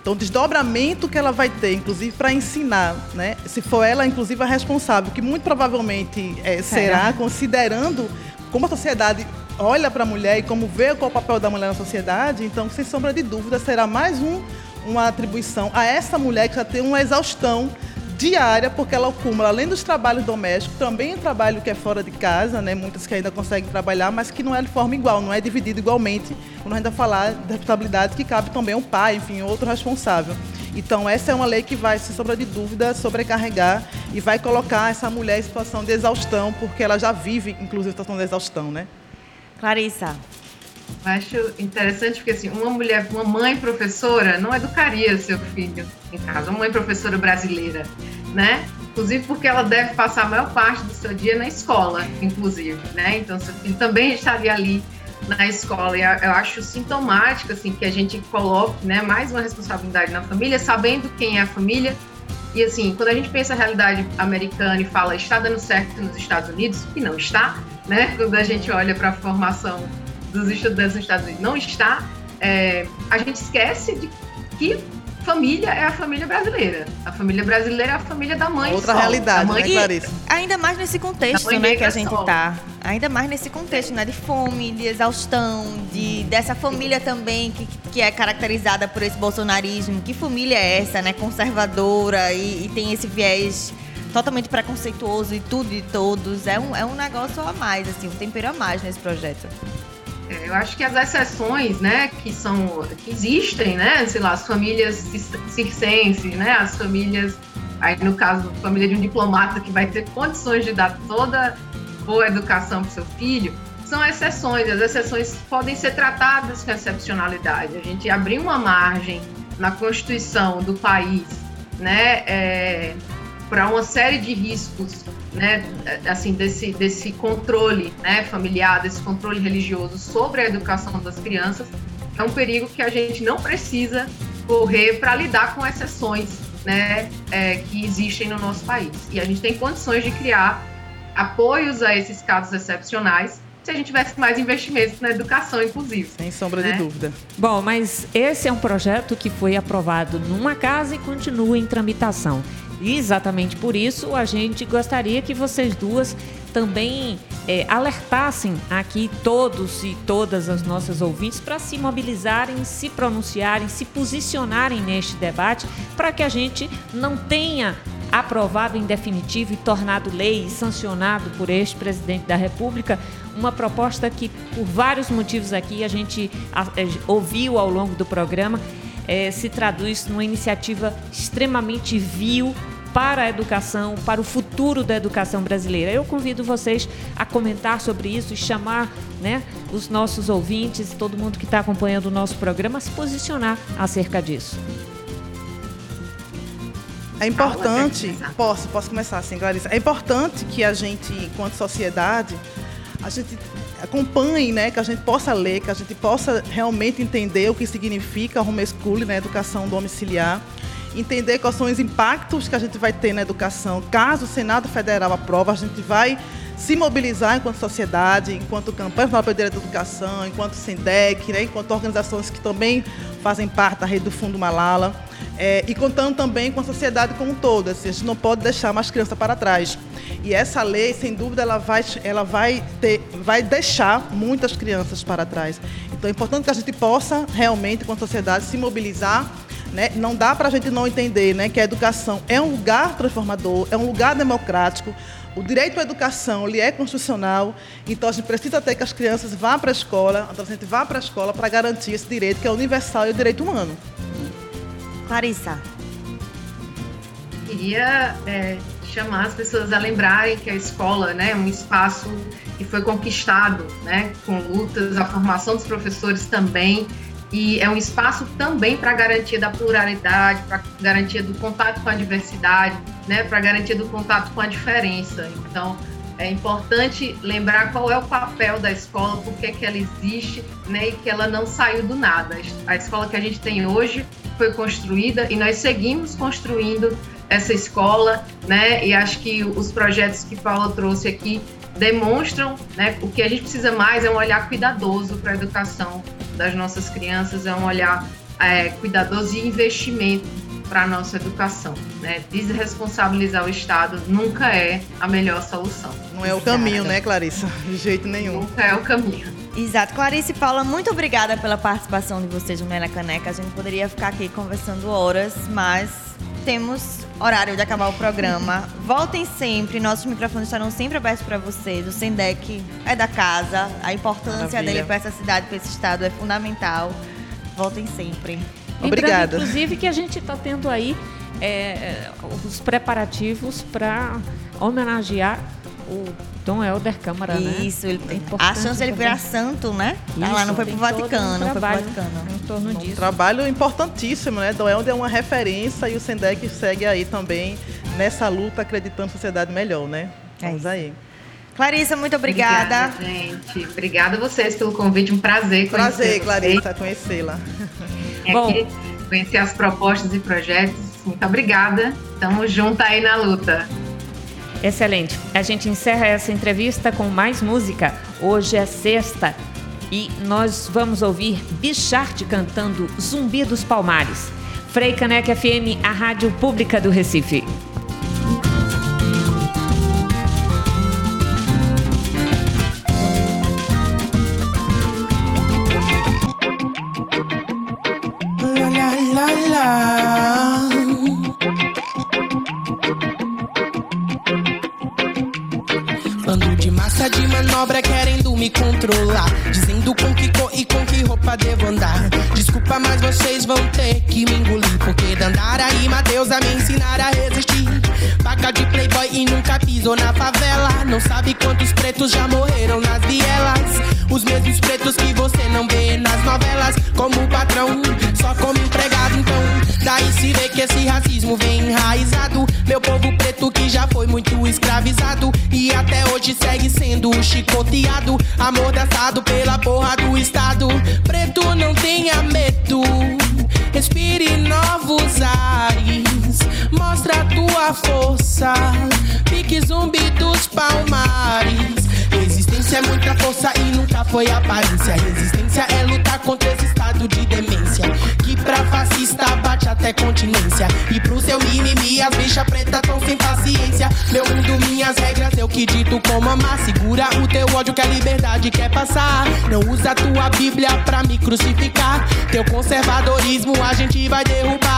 Então, o desdobramento que ela vai ter, inclusive para ensinar, né, se for ela, inclusive, a responsável, que muito provavelmente é, será, considerando como a sociedade olha para a mulher e como vê qual é o papel da mulher na sociedade, então, sem sombra de dúvida, será mais um, uma atribuição a essa mulher que já tem uma exaustão diária, porque ela acumula, além dos trabalhos domésticos, também o trabalho que é fora de casa, né? muitas que ainda conseguem trabalhar, mas que não é de forma igual, não é dividido igualmente, quando a gente vai falar da responsabilidade que cabe também ao pai, enfim, outro responsável. Então, essa é uma lei que vai, sem sombra de dúvida, sobrecarregar e vai colocar essa mulher em situação de exaustão, porque ela já vive, inclusive, situação de exaustão, né? Clarissa. Acho interessante porque assim, uma mulher, uma mãe professora não educaria seu filho em casa, uma mãe professora brasileira, né? Inclusive porque ela deve passar a maior parte do seu dia na escola, inclusive, né? Então seu filho também estaria ali na escola. E eu acho sintomático assim que a gente coloque, né, mais uma responsabilidade na família, sabendo quem é a família. E assim, quando a gente pensa a realidade americana e fala está dando certo nos Estados Unidos, que não está, né? Quando a gente olha para a formação dos estudantes nos Estados Unidos, não está. É, a gente esquece de que família é a família brasileira. A família brasileira é a família da mãe. Outra só. realidade, mãe, né, Clarice? Ainda mais nesse contexto, né, que a gente só. tá. Ainda mais nesse contexto, né, de fome, de exaustão, de dessa família também que, que é caracterizada por esse bolsonarismo. Que família é essa, né, conservadora e, e tem esse viés totalmente preconceituoso e tudo e todos. É um, é um negócio a mais, assim, um tempero a mais nesse projeto. Eu acho que as exceções, né, que são, que existem, né, sei lá, as famílias circenses, né, as famílias, aí no caso, a família de um diplomata que vai ter condições de dar toda boa educação para seu filho, são exceções. As exceções podem ser tratadas com excepcionalidade. A gente abrir uma margem na Constituição do país, né, é, para uma série de riscos, né, assim, desse, desse controle né, familiar, desse controle religioso sobre a educação das crianças, é um perigo que a gente não precisa correr para lidar com exceções né, é, que existem no nosso país. E a gente tem condições de criar apoios a esses casos excepcionais se a gente tivesse mais investimentos na educação, inclusive. Sem sombra né? de dúvida. Bom, mas esse é um projeto que foi aprovado numa casa e continua em tramitação. E exatamente por isso a gente gostaria que vocês duas também é, alertassem aqui todos e todas as nossas ouvintes para se mobilizarem, se pronunciarem, se posicionarem neste debate para que a gente não tenha aprovado em definitivo e tornado lei e sancionado por este presidente da República uma proposta que por vários motivos aqui a gente é, ouviu ao longo do programa é, se traduz numa iniciativa extremamente vil, para a educação, para o futuro da educação brasileira. Eu convido vocês a comentar sobre isso e chamar né, os nossos ouvintes, todo mundo que está acompanhando o nosso programa, a se posicionar acerca disso. É importante, posso, posso começar assim, Clarice. É importante que a gente, enquanto sociedade, a gente acompanhe, né, que a gente possa ler, que a gente possa realmente entender o que significa homeschooling na educação domiciliar, entender quais são os impactos que a gente vai ter na educação. Caso o Senado Federal aprova, a gente vai se mobilizar enquanto sociedade, enquanto campanha para a da educação, enquanto SENDEC, né, enquanto organizações que também fazem parte da rede do Fundo Malala, é, e contando também com a sociedade como um todo. Assim, a gente não pode deixar mais crianças para trás. E essa lei, sem dúvida, ela vai, ela vai, ter, vai deixar muitas crianças para trás. Então é importante que a gente possa realmente, a sociedade, se mobilizar né? Não dá para a gente não entender né, que a educação é um lugar transformador, é um lugar democrático. O direito à educação ele é constitucional, então a gente precisa ter que as crianças vá para a escola, a gente vá para a escola para garantir esse direito que é universal e o direito humano. Clarissa. Queria é, chamar as pessoas a lembrarem que a escola né, é um espaço que foi conquistado né, com lutas, a formação dos professores também, e é um espaço também para garantia da pluralidade, para garantia do contato com a diversidade, né, para garantia do contato com a diferença. Então, é importante lembrar qual é o papel da escola, por que, que ela existe, né, e que ela não saiu do nada. A escola que a gente tem hoje foi construída e nós seguimos construindo essa escola, né, e acho que os projetos que Paula trouxe aqui demonstram, né, o que a gente precisa mais é um olhar cuidadoso para a educação das nossas crianças, é um olhar é, cuidadoso e investimento para a nossa educação. Né? Desresponsabilizar o Estado nunca é a melhor solução. Não é o caminho, né, Clarissa? De jeito nenhum. Nunca é o caminho. Exato. Clarice e Paula, muito obrigada pela participação de vocês no Mena Caneca. A gente poderia ficar aqui conversando horas, mas temos horário de acabar o programa. Voltem sempre, nossos microfones estarão sempre abertos para vocês. O Sendec é da casa, a importância Maravilha. dele para essa cidade, para esse estado é fundamental. Voltem sempre. Obrigada. inclusive, que a gente está tendo aí é, os preparativos para homenagear o Dom Helder Câmara, né? Isso, ele É a chance dele também. virar santo, né? Tá Isso, lá, não foi pro todo um Vaticano, não foi pro Vaticano. Em torno Um disso. trabalho importantíssimo, né? Doelde é uma referência e o Sendec segue aí também nessa luta, acreditando na sociedade melhor, né? É Vamos isso. aí. Clarissa, muito obrigada. gente. Obrigada a vocês pelo convite, um prazer Prazer, conhecer Clarissa, conhecê-la. vocês. Bom. Aqui, conhecer as propostas e projetos. Muito obrigada. Tamo junto aí na luta. Excelente. A gente encerra essa entrevista com mais música. Hoje é sexta e nós vamos ouvir Bicharte cantando Zumbi dos Palmares. Frei Caneca FM, a rádio pública do Recife. Me controlar. Dizendo com que cor e com que roupa devo andar. Desculpa, mas vocês vão ter que me engolir. Porque Dandara e Matheus a me ensinar a resistir. Paca de playboy e nunca pisou na favela. Não sabe quantos pretos já morreram nas vielas. Os mesmos pretos que você não vê nas novelas. Como patrão, só como empregado. Então, daí se vê que esse racismo vem enraizado. Meu povo preto que já foi muito escravizado. E até hoje segue sendo chicoteado. Amordaçado pela porra do Estado. Preto não tenha medo. Respire novos ares. Mostra a tua força. Pique zumbi dos palmares. Resistência é muita força e nunca foi aparência. Resistência é lutar contra esse estado de demência. Que pra fascista bate até continência. E pro seu mimimi, as bichas pretas tão sem paciência. Meu mundo, minhas regras, eu que dito como amar. Segura o teu ódio que a liberdade quer passar. Não usa tua Bíblia pra me crucificar. Teu conservadorismo a gente vai derrubar.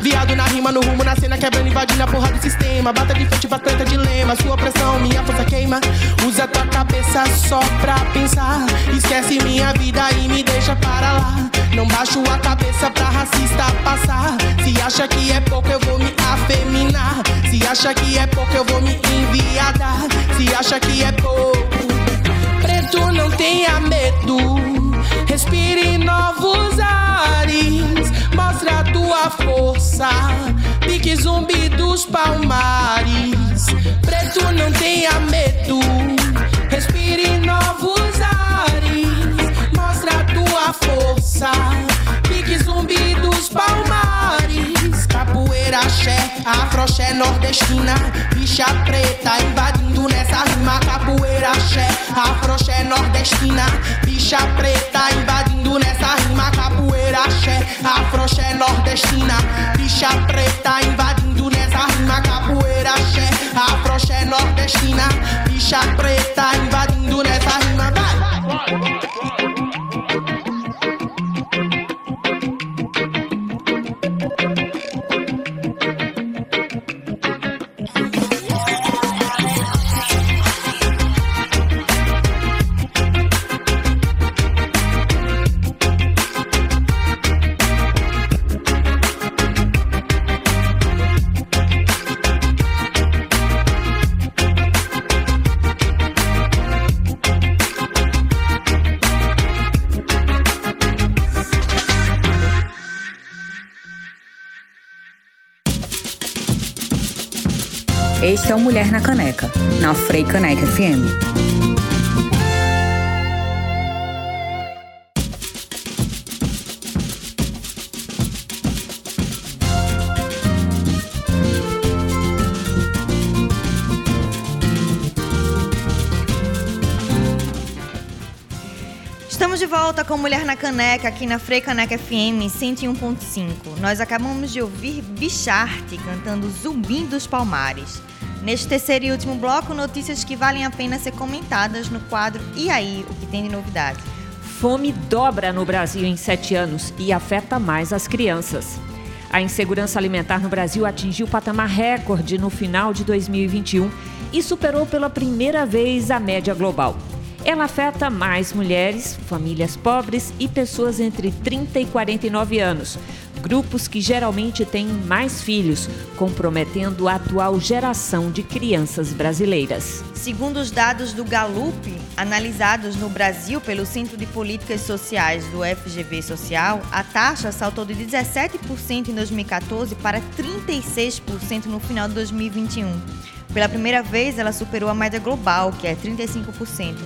Viado na rima, no rumo, na cena, quebrando, invadindo a porra do sistema. Bata de frente, batanta dilema. Sua pressão, minha força queima. Usa tua cabeça só pra pensar. Esquece minha vida e me deixa para lá. Não baixo a cabeça pra racista passar. Se acha que é pouco, eu vou me afeminar. Se acha que é pouco, eu vou me enviadar. Se acha que é pouco, preto não tenha medo. Respire novos ares. Mostra a tua força. Pique zumbi dos palmares. Preto não tenha medo. Respire novos ares. Mostra a tua força. Pique zumbi dos palmares. Axé, afroxé nordestina. Bicha preta invadindo nessa rima. Capoeira, axé, afroxé nordestina. Bicha preta invadindo nessa rima. Capoeira, axé, afroxé nordestina. Bicha preta invadindo nessa rima. Capoeira, axé, afroxé nordestina. Bicha preta invadindo nessa rima. Vai! Este é o Mulher na Caneca, na Frei Caneca FM. Estamos de volta com Mulher na Caneca, aqui na Frei Caneca FM 101.5. Nós acabamos de ouvir Bicharte cantando Zumbim dos Palmares. Neste terceiro e último bloco, notícias que valem a pena ser comentadas no quadro E aí, o que tem de novidade? Fome dobra no Brasil em sete anos e afeta mais as crianças. A insegurança alimentar no Brasil atingiu patamar recorde no final de 2021 e superou pela primeira vez a média global. Ela afeta mais mulheres, famílias pobres e pessoas entre 30 e 49 anos, grupos que geralmente têm mais filhos, comprometendo a atual geração de crianças brasileiras. Segundo os dados do Gallup, analisados no Brasil pelo Centro de Políticas Sociais do FGV Social, a taxa saltou de 17% em 2014 para 36% no final de 2021. Pela primeira vez, ela superou a média global, que é 35%,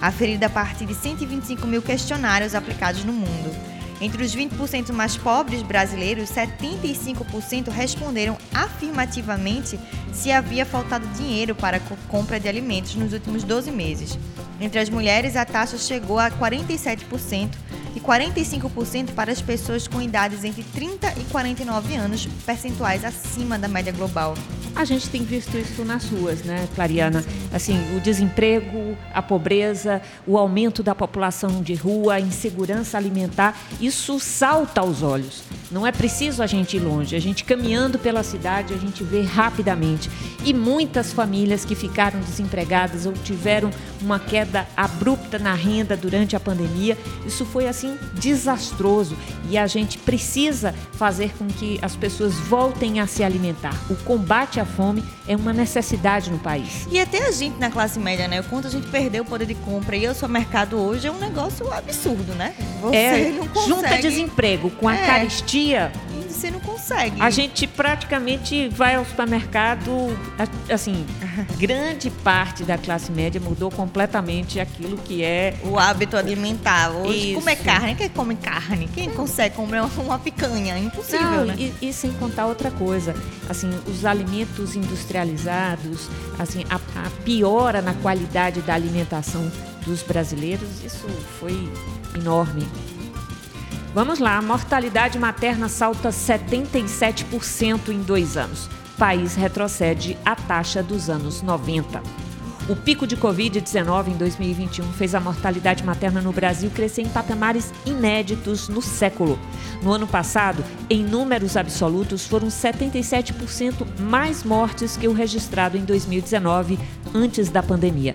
aferida a partir de 125 mil questionários aplicados no mundo. Entre os 20% mais pobres brasileiros, 75% responderam afirmativamente se havia faltado dinheiro para a compra de alimentos nos últimos 12 meses. Entre as mulheres, a taxa chegou a 47% e 45% para as pessoas com idades entre 30 e 49 anos, percentuais acima da média global. A gente tem visto isso nas ruas, né, Clariana? Assim, o desemprego, a pobreza, o aumento da população de rua, a insegurança alimentar, isso salta aos olhos. Não é preciso a gente ir longe, a gente caminhando pela cidade, a gente vê rapidamente. E muitas famílias que ficaram desempregadas ou tiveram uma queda abrupta na renda durante a pandemia, isso foi assim desastroso e a gente precisa fazer com que as pessoas voltem a se alimentar. O combate à fome é uma necessidade no país. E até a gente na classe média, né? O quanto a gente perdeu o poder de compra e o seu mercado hoje é um negócio absurdo, né? Você é, não consegue... junta desemprego com a É. caristia, E você não consegue. a gente praticamente vai ao supermercado, assim, grande parte da classe média mudou completamente aquilo que é O hábito alimentar. Hoje, Isso. comer carne. Quem come carne? Quem consegue comer uma- uma picanha? É impossível, Não, né? e, e sem contar outra coisa, assim, os alimentos industrializados, assim, a, a piora na qualidade da alimentação dos brasileiros, isso foi enorme. Vamos lá, a mortalidade materna salta 77% em dois anos. País retrocede à taxa dos anos 90. O pico de Covid-19 em 2021 fez a mortalidade materna no Brasil crescer em patamares inéditos no século. No ano passado, em números absolutos, foram 77% mais mortes que o registrado em 2019, antes da pandemia.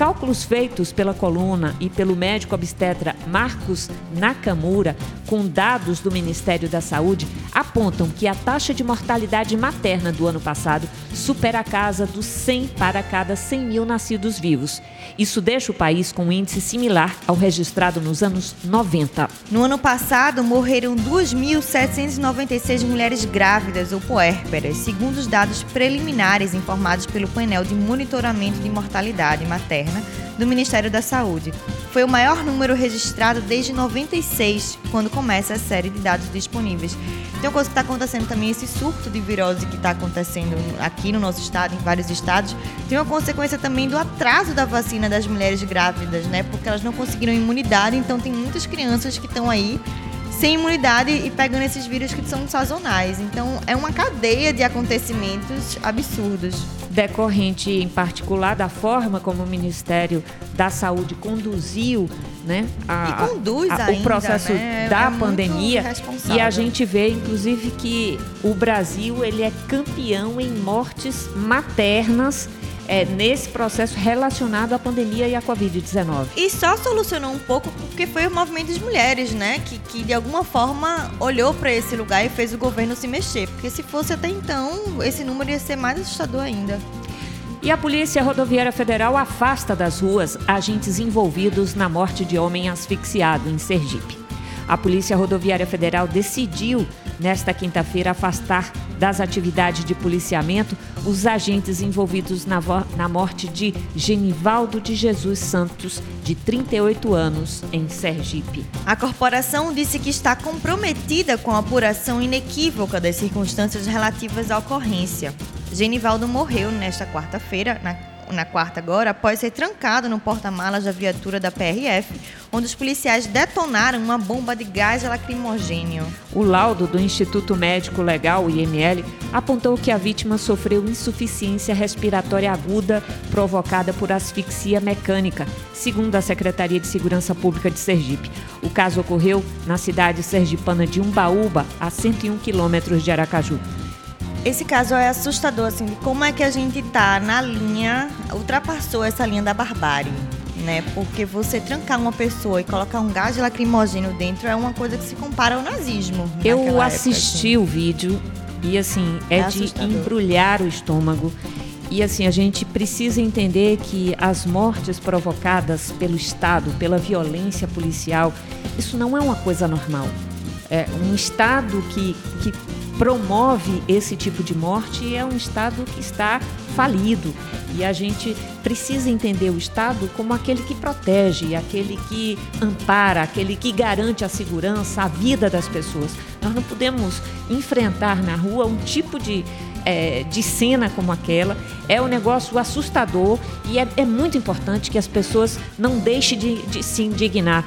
Cálculos feitos pela coluna e pelo médico obstetra Marcos Nakamura, com dados do Ministério da Saúde, apontam que a taxa de mortalidade materna do ano passado supera a casa dos 100 para cada 100 mil nascidos vivos. Isso deixa o país com um índice similar ao registrado nos anos 90. No ano passado, morreram 2.796 mulheres grávidas ou puérperas, segundo os dados preliminares informados pelo painel de monitoramento de mortalidade materna do Ministério da Saúde. Foi o maior número registrado desde 96, quando começa a série de dados disponíveis. Então, coisa que está acontecendo também, esse surto de virose que está acontecendo aqui no nosso estado, em vários estados, tem uma consequência também do atraso da vacina das mulheres grávidas, né? Porque elas não conseguiram imunidade, então tem muitas crianças que estão aí sem imunidade e pegando esses vírus que são sazonais. Então, é uma cadeia de acontecimentos absurdos. Decorrente, em particular, da forma como o Ministério da Saúde conduziu né, a, conduz a, ainda, o processo né? da é pandemia. E a gente vê, inclusive, que o Brasil ele é campeão em mortes maternas é, nesse processo relacionado à pandemia e à Covid-19. E só solucionou um pouco porque foi o movimento das mulheres, né? Que, que de alguma forma olhou para esse lugar e fez o governo se mexer. Porque se fosse até então, esse número ia ser mais assustador ainda. E a Polícia Rodoviária Federal afasta das ruas agentes envolvidos na morte de homem asfixiado em Sergipe. A Polícia Rodoviária Federal decidiu, nesta quinta-feira, afastar das atividades de policiamento os agentes envolvidos na, na morte de Genivaldo de Jesus Santos, de 38 anos, em Sergipe. A corporação disse que está comprometida com a apuração inequívoca das circunstâncias relativas à ocorrência. Genivaldo morreu nesta quarta-feira, na na quarta agora, após ser trancado no porta-malas da viatura da PRF, onde os policiais detonaram uma bomba de gás lacrimogênio. O laudo do Instituto Médico Legal, IML, apontou que a vítima sofreu insuficiência respiratória aguda provocada por asfixia mecânica, segundo a Secretaria de Segurança Pública de Sergipe. O caso ocorreu na cidade sergipana de Umbaúba, a 101 quilômetros de Aracaju. Esse caso é assustador, assim, de como é que a gente tá na linha, ultrapassou essa linha da barbárie, né? Porque você trancar uma pessoa e colocar um gás lacrimogêneo dentro é uma coisa que se compara ao nazismo. Eu assisti época, assim. o vídeo e, assim, é, é de embrulhar o estômago. E assim, a gente precisa entender que as mortes provocadas pelo Estado, pela violência policial, isso não é uma coisa normal. É um Estado que, que promove esse tipo de morte é um Estado que está falido. E a gente precisa entender o Estado como aquele que protege, aquele que ampara, aquele que garante a segurança, a vida das pessoas. Nós não podemos enfrentar na rua um tipo de, é, de cena como aquela. É um negócio assustador e é, é muito importante que as pessoas não deixem de, de se indignar.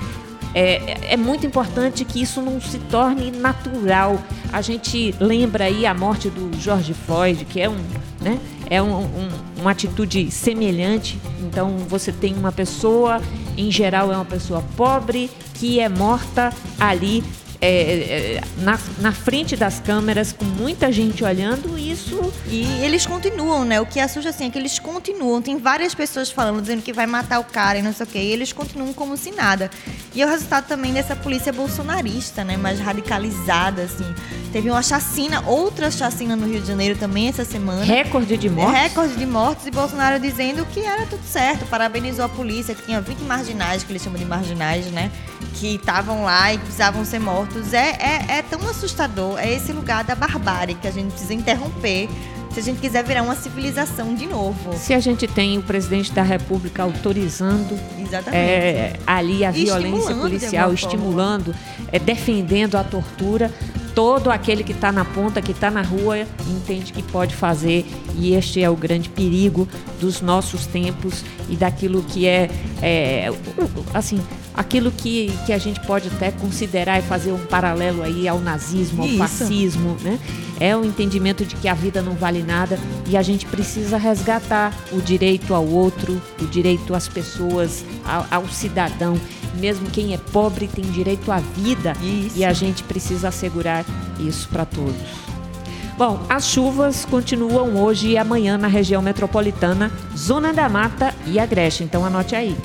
É, é muito importante que isso não se torne natural. A gente lembra aí a morte do George Floyd, que é um, né, é um, um, uma atitude semelhante. Então você tem uma pessoa, em geral é uma pessoa pobre, que é morta ali é, é, na, na frente das câmeras, com muita gente olhando, isso. E eles continuam, né? O que assusta assim é que eles continuam. Tem várias pessoas falando, dizendo que vai matar o cara e não sei o quê. E eles continuam como se nada. E é o resultado também dessa polícia bolsonarista, né? Mais radicalizada, assim. Teve uma chacina, outra chacina no Rio de Janeiro também essa semana. Recorde de mortes? Recorde de mortes e Bolsonaro dizendo que era tudo certo. Parabenizou a polícia, que tinha 20 marginais, que eles chamam de marginais, né? Que estavam lá e precisavam ser mortos. É, é, é tão assustador. É esse lugar da barbárie que a gente precisa interromper se a gente quiser virar uma civilização de novo. Se a gente tem o presidente da República autorizando é, ali a violência policial, estimulando, é, defendendo a tortura, todo aquele que está na ponta, que está na rua, entende que pode fazer. E este é o grande perigo dos nossos tempos e daquilo que é, é assim, aquilo que, que a gente pode até considerar e fazer um paralelo aí ao nazismo, ao Isso. fascismo, né? É o entendimento de que a vida não vale nada e a gente precisa resgatar o direito ao outro, o direito às pessoas, ao, ao cidadão. Mesmo quem é pobre tem direito à vida Isso. e a gente precisa assegurar isso para todos. Bom, as chuvas continuam hoje e amanhã na região metropolitana, Zona da Mata e Agreste. Então anote aí.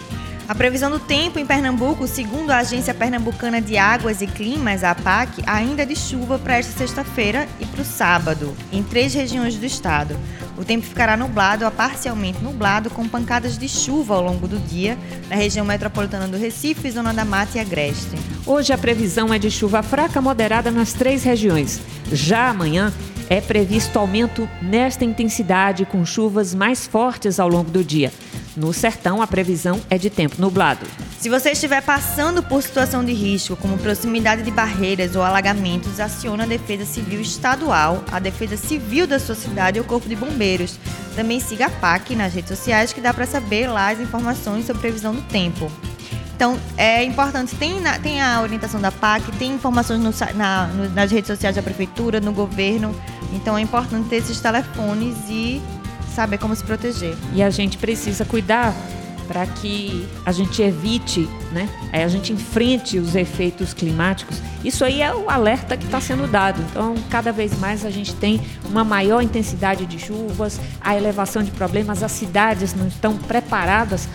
A previsão do tempo em Pernambuco, segundo a Agência Pernambucana de Águas e Climas, a APAC, ainda é de chuva para esta sexta-feira e para o sábado, em três regiões do estado. O tempo ficará nublado a parcialmente nublado, com pancadas de chuva ao longo do dia, na região metropolitana do Recife, Zona da Mata e Agreste. Hoje a previsão é de chuva fraca moderada nas três regiões. Já amanhã é previsto aumento nesta intensidade, com chuvas mais fortes ao longo do dia. No sertão, a previsão é de tempo nublado. Se você estiver passando por situação de risco, como proximidade de barreiras ou alagamentos, acione a Defesa Civil Estadual, a Defesa Civil da sua cidade ou Corpo de Bombeiros. Também siga a PAC nas redes sociais, que dá para saber lá as informações sobre previsão do tempo. Então, é importante, tem, na- tem a orientação da PAC, tem informações no na- no- nas redes sociais da Prefeitura, no governo. Então, é importante ter esses telefones e saber como se proteger. E a gente precisa cuidar para que a gente evite, né? Aí a gente enfrente os efeitos climáticos. Isso aí é o alerta que está sendo dado. Então, cada vez mais a gente tem uma maior intensidade de chuvas, a elevação de problemas, as cidades não estão preparadas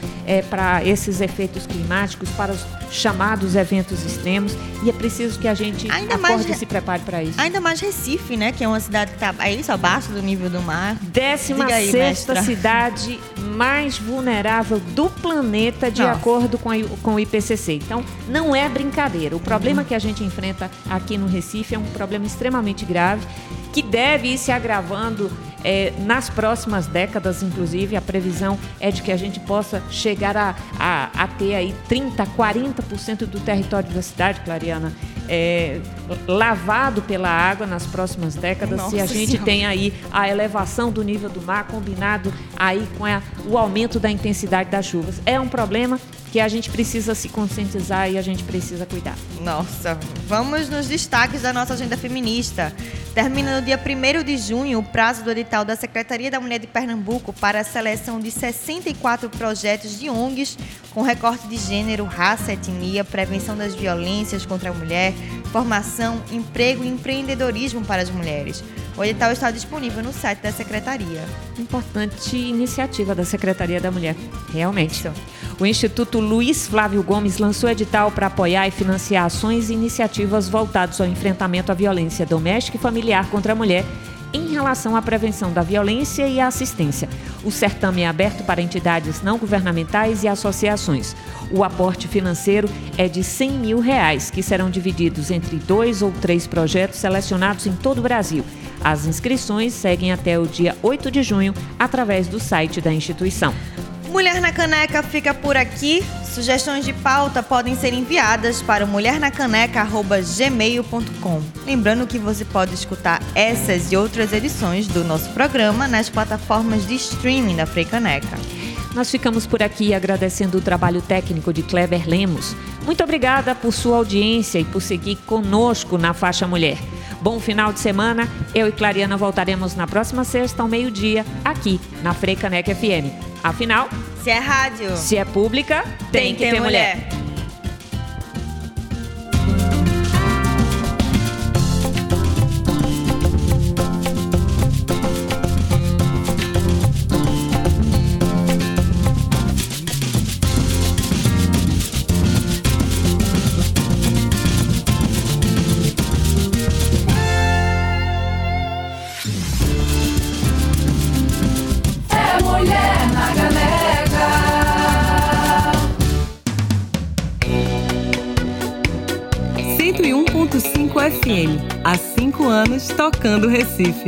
para esses efeitos climáticos, para os chamados eventos extremos, e é preciso que a gente Ainda mais acorde e re- se prepare para isso. Ainda mais Recife, né? Que é uma cidade que está aí, só abaixo do nível do mar. Décima Diga aí, sexta mestra. cidade mais vulnerável do planeta, de Nossa. acordo com, a, com o IPCC. Então, não é brincadeira. O problema que a gente enfrenta aqui no Recife é um problema extremamente grave, que deve ir se agravando eh, nas próximas décadas, inclusive. A previsão é de que a gente possa chegar a, a, a ter aí 30%, 40% do território da cidade, Clariana, eh, lavado pela água nas próximas décadas. se a Nossa gente Senhora. tem aí a elevação do nível do mar combinado aí com a- o aumento da intensidade das chuvas. É um problema que a gente precisa se conscientizar e a gente precisa cuidar. Nossa, vamos nos destaques da nossa agenda feminista. Termina no dia 1 de junho o prazo do edital da Secretaria da Mulher de Pernambuco para a seleção de 64 projetos de ONGs com recorte de gênero, raça, etnia, prevenção das violências contra a mulher, formação, emprego e empreendedorismo para as mulheres. O edital está disponível no site da Secretaria. Importante iniciativa da Secretaria da Mulher, realmente. O Instituto Luiz Flávio Gomes lançou edital para apoiar e financiar ações e iniciativas voltadas ao enfrentamento à violência doméstica e familiar contra a mulher em relação à prevenção da violência e à assistência. O certame é aberto para entidades não governamentais e associações. O aporte financeiro é de 100 mil reais, que serão divididos entre dois ou três projetos selecionados em todo o Brasil. As inscrições seguem até o dia 8 de junho através do site da instituição. Mulher na Caneca fica por aqui. Sugestões de pauta podem ser enviadas para mulhernacaneca.gmail.com. Lembrando que você pode escutar essas e outras edições do nosso programa nas plataformas de streaming da Freicaneca. Nós ficamos por aqui agradecendo o trabalho técnico de Kleber Lemos. Muito obrigada por sua audiência e por seguir conosco na Faixa Mulher. Bom final de semana. Eu e Clariana voltaremos na próxima sexta ao meio-dia, aqui na Freicaneca FM. Afinal, Se é rádio, se é pública, tem, que ter mulher. É tocando Recife.